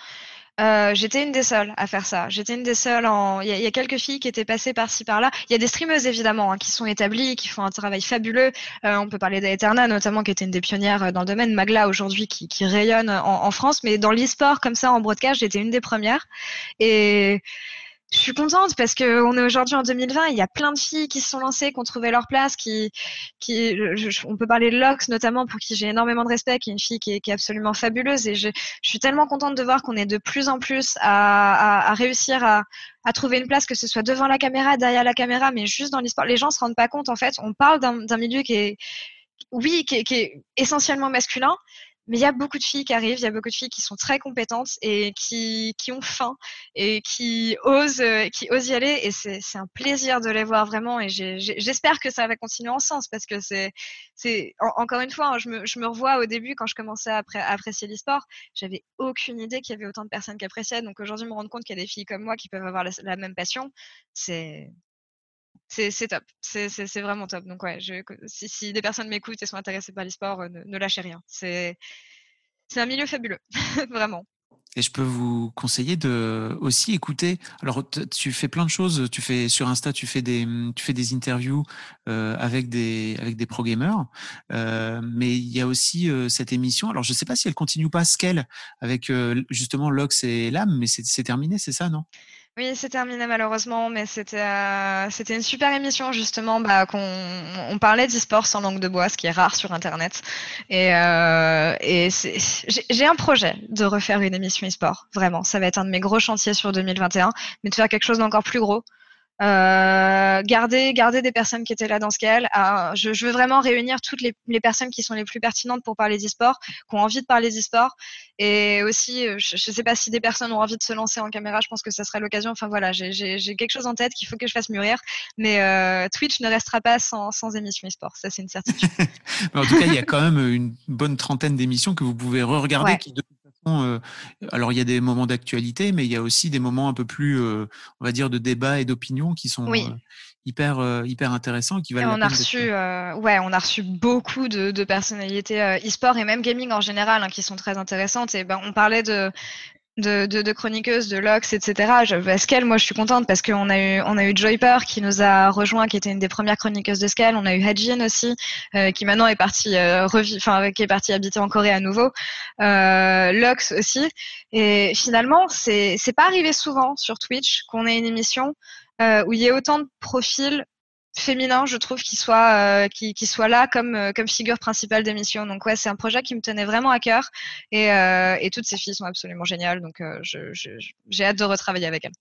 euh, j'étais une des seules à faire ça. J'étais une des seules. En... Il, y a, y a quelques filles qui étaient passées par-ci par-là. Il y a des streameuses évidemment hein, qui sont établies, qui font un travail fabuleux. Euh, on peut parler d'Aeterna notamment, qui était une des pionnières euh, dans le domaine. Magla aujourd'hui qui, qui rayonne en, en, France, mais dans l'e-sport comme ça en broadcast, j'étais une des premières. Et je suis contente parce que on est aujourd'hui en 2020. Il y a plein de filles qui se sont lancées, qui ont trouvé leur place, qui, qui, on peut parler de Lox notamment pour qui j'ai énormément de respect, qui est une fille qui est, absolument fabuleuse. Et je, suis tellement contente de voir qu'on est de plus en plus à, à, réussir à, trouver une place, que ce soit devant la caméra, derrière la caméra, mais juste dans l'esport. Les gens se rendent pas compte en fait. On parle d'un milieu qui est, oui, qui est essentiellement masculin, mais il y a beaucoup de filles qui arrivent, il y a beaucoup de filles qui sont très compétentes et qui, qui ont faim et qui osent, euh, qui osent y aller. Et c'est, un plaisir de les voir vraiment. Et j'espère que ça va continuer en sens parce que c'est, c'est encore une fois, hein, je, me, je me revois au début quand je commençais à, apprécier l'e-sport, j'avais aucune idée qu'il y avait autant de personnes qui appréciaient. Donc aujourd'hui, me rendre compte qu'il y a des filles comme moi qui peuvent avoir la même passion, c'est, c'est top. C'est vraiment top. Donc, ouais, si, des personnes m'écoutent et sont intéressées par l'e-sport, euh, ne, lâchez rien. C'est un milieu fabuleux, *laughs* vraiment. Et je peux vous conseiller de aussi écouter. Alors, tu fais plein de choses. Tu fais sur Insta, tu fais des, des interviews euh, avec des, avec des pro gamers. Euh, mais il y a aussi cette émission. Alors, je ne sais pas si elle continue pas Scale avec justement Lox et Lam, mais c'est terminé, c'est ça, non? Oui, c'est terminé malheureusement, mais c'était euh, c'était une super émission justement bah, qu'on on parlait d'e-sport sans langue de bois, ce qui est rare sur Internet. Et, euh, et j'ai un projet de refaire une émission e-sport, vraiment. Ça va être un de mes gros chantiers sur 2021, mais de faire quelque chose d'encore plus gros. Euh, garder, garder des personnes qui étaient là dans ce qu'elle. Euh, je, je, veux vraiment réunir toutes les, les, personnes qui sont les plus pertinentes pour parler d'e-sport, qui ont envie de parler d'e-sport. Et aussi, euh, je ne sais pas si des personnes ont envie de se lancer en caméra, je pense que ça serait l'occasion. Enfin voilà, j'ai quelque chose en tête qu'il faut que je fasse mûrir. Mais euh, Twitch ne restera pas sans, sans émission e-sport, ça c'est une certitude. *laughs* en tout cas, il y a quand même une bonne trentaine d'émissions que vous pouvez re-regarder ouais. qui euh, alors il y a des moments d'actualité, mais il y a aussi des moments un peu plus, euh, on va dire, de débat et d'opinion qui sont oui. euh, hyper hyper intéressants, qui valent on a reçu, ouais, on a reçu beaucoup de, de personnalités e-sport et même gaming en général hein, qui sont très intéressantes. Et ben on parlait de de, de, de chroniqueuses, de Lox, etc. Je, Scale, moi, je suis contente parce qu'on a eu, on a eu Joyper qui nous a rejoint, qui était une des premières chroniqueuses de Scale. On a eu Hajin aussi, euh, qui maintenant est parti, euh, enfin, qui est parti habiter en Corée à nouveau. Euh, Lox aussi. Et finalement, c'est, c'est pas arrivé souvent sur Twitch qu'on ait une émission euh, où il y ait autant de profils féminin, je trouve, qui soit euh, qui, qui, soit là comme euh, comme figure principale d'émission. Donc ouais, c'est un projet qui me tenait vraiment à cœur et, euh, et toutes ces filles sont absolument géniales. Donc j'ai hâte de retravailler avec elles.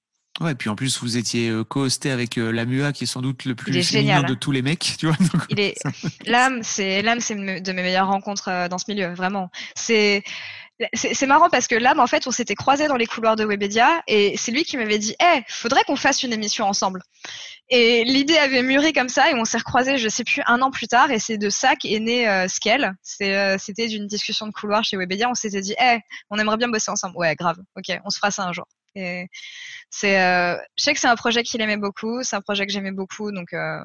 Ouais, et puis en plus, vous étiez co-hosté avec Lamua, qui est sans doute le plus féminin génial, de tous les mecs, tu vois. Donc, il est *laughs* l'âme, c'est l'âme, c'est de mes meilleures rencontres dans ce milieu, vraiment. C'est c'est marrant parce que là, en fait, on s'était croisés dans les couloirs de Webedia et c'est lui qui m'avait dit, eh, faudrait qu'on fasse une émission ensemble. Et l'idée avait mûri comme ça et on s'est recroisés, je sais plus, un an plus tard et c'est de ça qu'est né euh, Scale. Euh, c'était d'une discussion de couloir chez Webedia. On s'était dit, eh, on aimerait bien bosser ensemble. Ouais, grave. Ok, on se fera ça un jour. C'est, euh, je sais que c'est un projet qu'il aimait beaucoup, c'est un projet que j'aimais beaucoup, donc euh,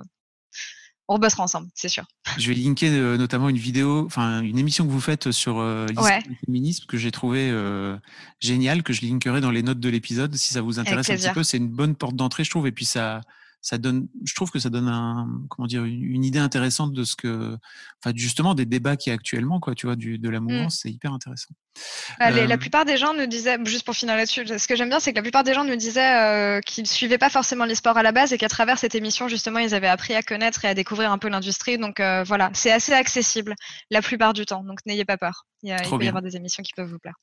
on rebossera ensemble, c'est sûr. Je vais linker euh, notamment une vidéo, enfin une émission que vous faites sur euh, l'histoire du féminisme que j'ai trouvé euh, génial, que je linkerai dans les notes de l'épisode si ça vous intéresse un petit peu. C'est une bonne porte d'entrée, je trouve, et puis ça, ça donne, je trouve que ça donne un, comment dire, une, idée intéressante de ce que, enfin, justement, des débats qui y a actuellement, quoi, tu vois, du, de la mmh. mouvance, c'est hyper intéressant. Bah, la plupart des gens nous disaient, juste pour finir là-dessus, ce que j'aime bien, c'est que la plupart des gens nous disaient euh, qu'ils suivaient pas forcément les sports à la base et qu'à travers cette émission, justement, ils avaient appris à connaître et à découvrir un peu l'industrie. Donc euh, voilà, c'est assez accessible la plupart du temps. Donc n'ayez pas peur. Il, y a, il peut y avoir des émissions qui peuvent vous plaire.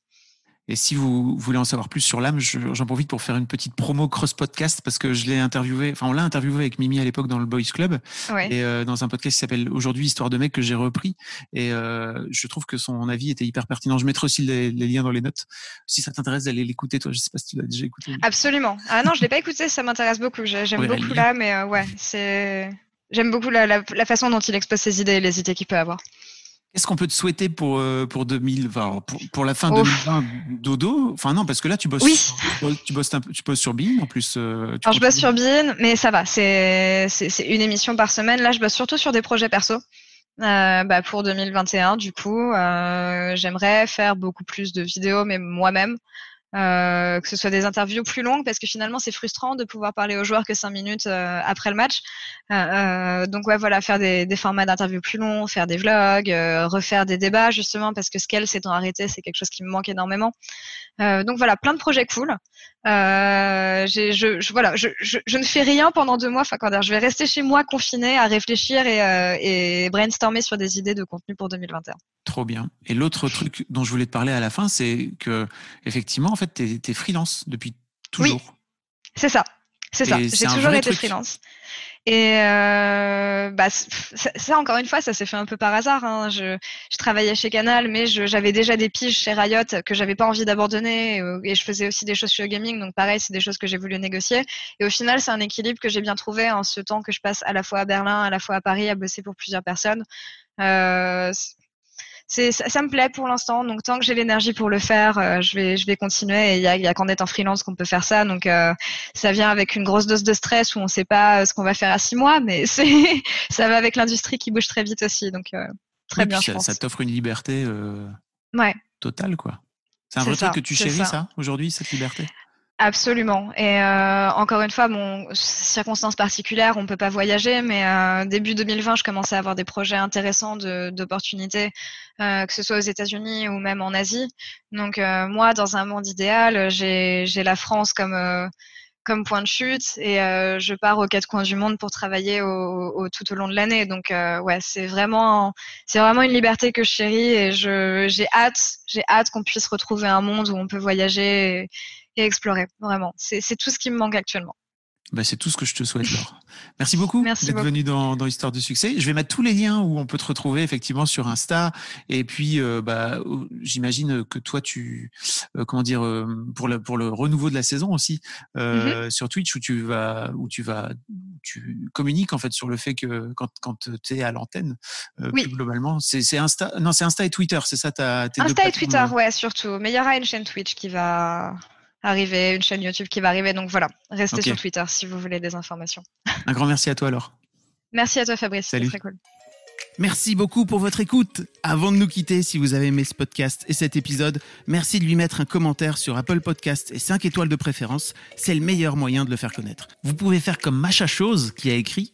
Et si vous voulez en savoir plus sur l'âme, j'en profite pour faire une petite promo cross podcast parce que je l'ai interviewé, enfin on l'a interviewé avec Mimi à l'époque dans le Boys Club et euh, dans un podcast qui s'appelle Aujourd'hui Histoire de mec que j'ai repris et euh, je trouve que son avis était hyper pertinent. Je mettrai aussi les, liens dans les notes si ça t'intéresse d'aller l'écouter. Toi, je sais pas si tu l'as déjà écouté. Absolument. Ah non, je l'ai pas écouté, ça m'intéresse beaucoup. J'aime beaucoup là, mais euh, ouais, c'est j'aime beaucoup la, la, la, façon dont il expose ses idées et les idées qu'il peut avoir. Qu'est-ce qu'on peut te souhaiter pour, euh, pour 2020, pour, pour, la fin 2020, Dodo? Enfin non, parce que là tu bosses, oui. tu bosses, un, tu bosses sur Bean en plus. Euh, Alors je bosse sur Bean, mais ça va, c'est une émission par semaine. Là, je bosse surtout sur des projets perso. Euh, bah, pour 2021, du coup, euh, j'aimerais faire beaucoup plus de vidéos, mais moi-même. Euh, que ce soit des interviews plus longues parce que finalement c'est frustrant de pouvoir parler aux joueurs que cinq minutes euh, après le match. Euh, donc ouais voilà faire des, formats d'interviews plus longs, faire des vlogs, refaire des débats justement parce que Scale s'étant arrêté c'est quelque chose qui me manque énormément. donc voilà plein de projets cool. je, voilà je, ne fais rien pendant deux mois. Enfin quand je vais rester chez moi confiné à réfléchir et, et brainstormer sur des idées de contenu pour 2021. Trop bien. Et l'autre truc dont je voulais te parler à la fin, c'est que effectivement, en fait, tu es, freelance depuis toujours. Oui, c'est ça. C'est ça. J'ai toujours été freelance. Et euh, bah, ça, encore une fois, ça s'est fait un peu par hasard. Hein. Je, je, travaillais chez Canal, mais j'avais déjà des piges chez Riot que j'avais pas envie d'abandonner. Euh, et je faisais aussi des choses chez Gaming, donc pareil, c'est des choses que j'ai voulu négocier. Et au final, c'est un équilibre que j'ai bien trouvé en ce temps que je passe à la fois à Berlin, à la fois à Paris, à bosser pour plusieurs personnes. Euh, c'est ça, me plaît pour l'instant. Donc tant que j'ai l'énergie pour le faire, euh, je vais je vais continuer. Et il y a, y a qu'en étant freelance qu'on peut faire ça. Donc euh, ça vient avec une grosse dose de stress où on ne sait pas euh, ce qu'on va faire à six mois, mais *laughs* c'est ça va avec l'industrie qui bouge très vite aussi. Donc très bien. Ça, ça t'offre une liberté ouais. totale quoi. C'est un vrai truc que tu chéris ça aujourd'hui cette liberté? Absolument. Et euh, encore une fois, bon, circonstances particulières, on peut pas voyager, mais euh, début 2020, je commençais à avoir des projets intéressants d'opportunités, euh, que ce soit aux États-Unis ou même en Asie. Donc euh, moi, dans un monde idéal, j'ai la France comme euh, comme point de chute et euh, je pars aux quatre coins du monde pour travailler au, au, tout au long de l'année. Donc ouais, c'est vraiment c'est vraiment une liberté que je chéris et je j'ai hâte j'ai hâte qu'on puisse retrouver un monde où on peut voyager. Et explorer. Vraiment, c'est tout ce qui me manque actuellement. Bah, c'est tout ce que je te souhaite, Laure. Merci beaucoup d'être venu dans, dans Histoire de succès. Je vais mettre tous les liens où on peut te retrouver effectivement sur Insta. Et puis, euh, bah, j'imagine que toi, tu, euh, comment dire, euh, pour le pour le renouveau de la saison aussi mm-hmm. sur Twitch où tu vas où tu vas tu communiques en fait sur le fait que quand quand tu es à l'antenne, oui. globalement, c'est Insta, non c'est Insta et Twitter, c'est ça ta Insta et Twitter, ouais, surtout. Mais il y aura une chaîne Twitch qui va arriver, une chaîne YouTube qui va arriver. Donc voilà, restez sur Twitter si vous voulez des informations. Un grand merci à toi alors. Merci à toi Fabrice, c'était très cool. Merci beaucoup pour votre écoute. Avant de nous quitter, si vous avez aimé ce podcast et cet épisode, merci de lui mettre un commentaire sur Apple Podcast et 5 étoiles de préférence. C'est le meilleur moyen de le faire connaître. Vous pouvez faire comme Macha Chose qui a écrit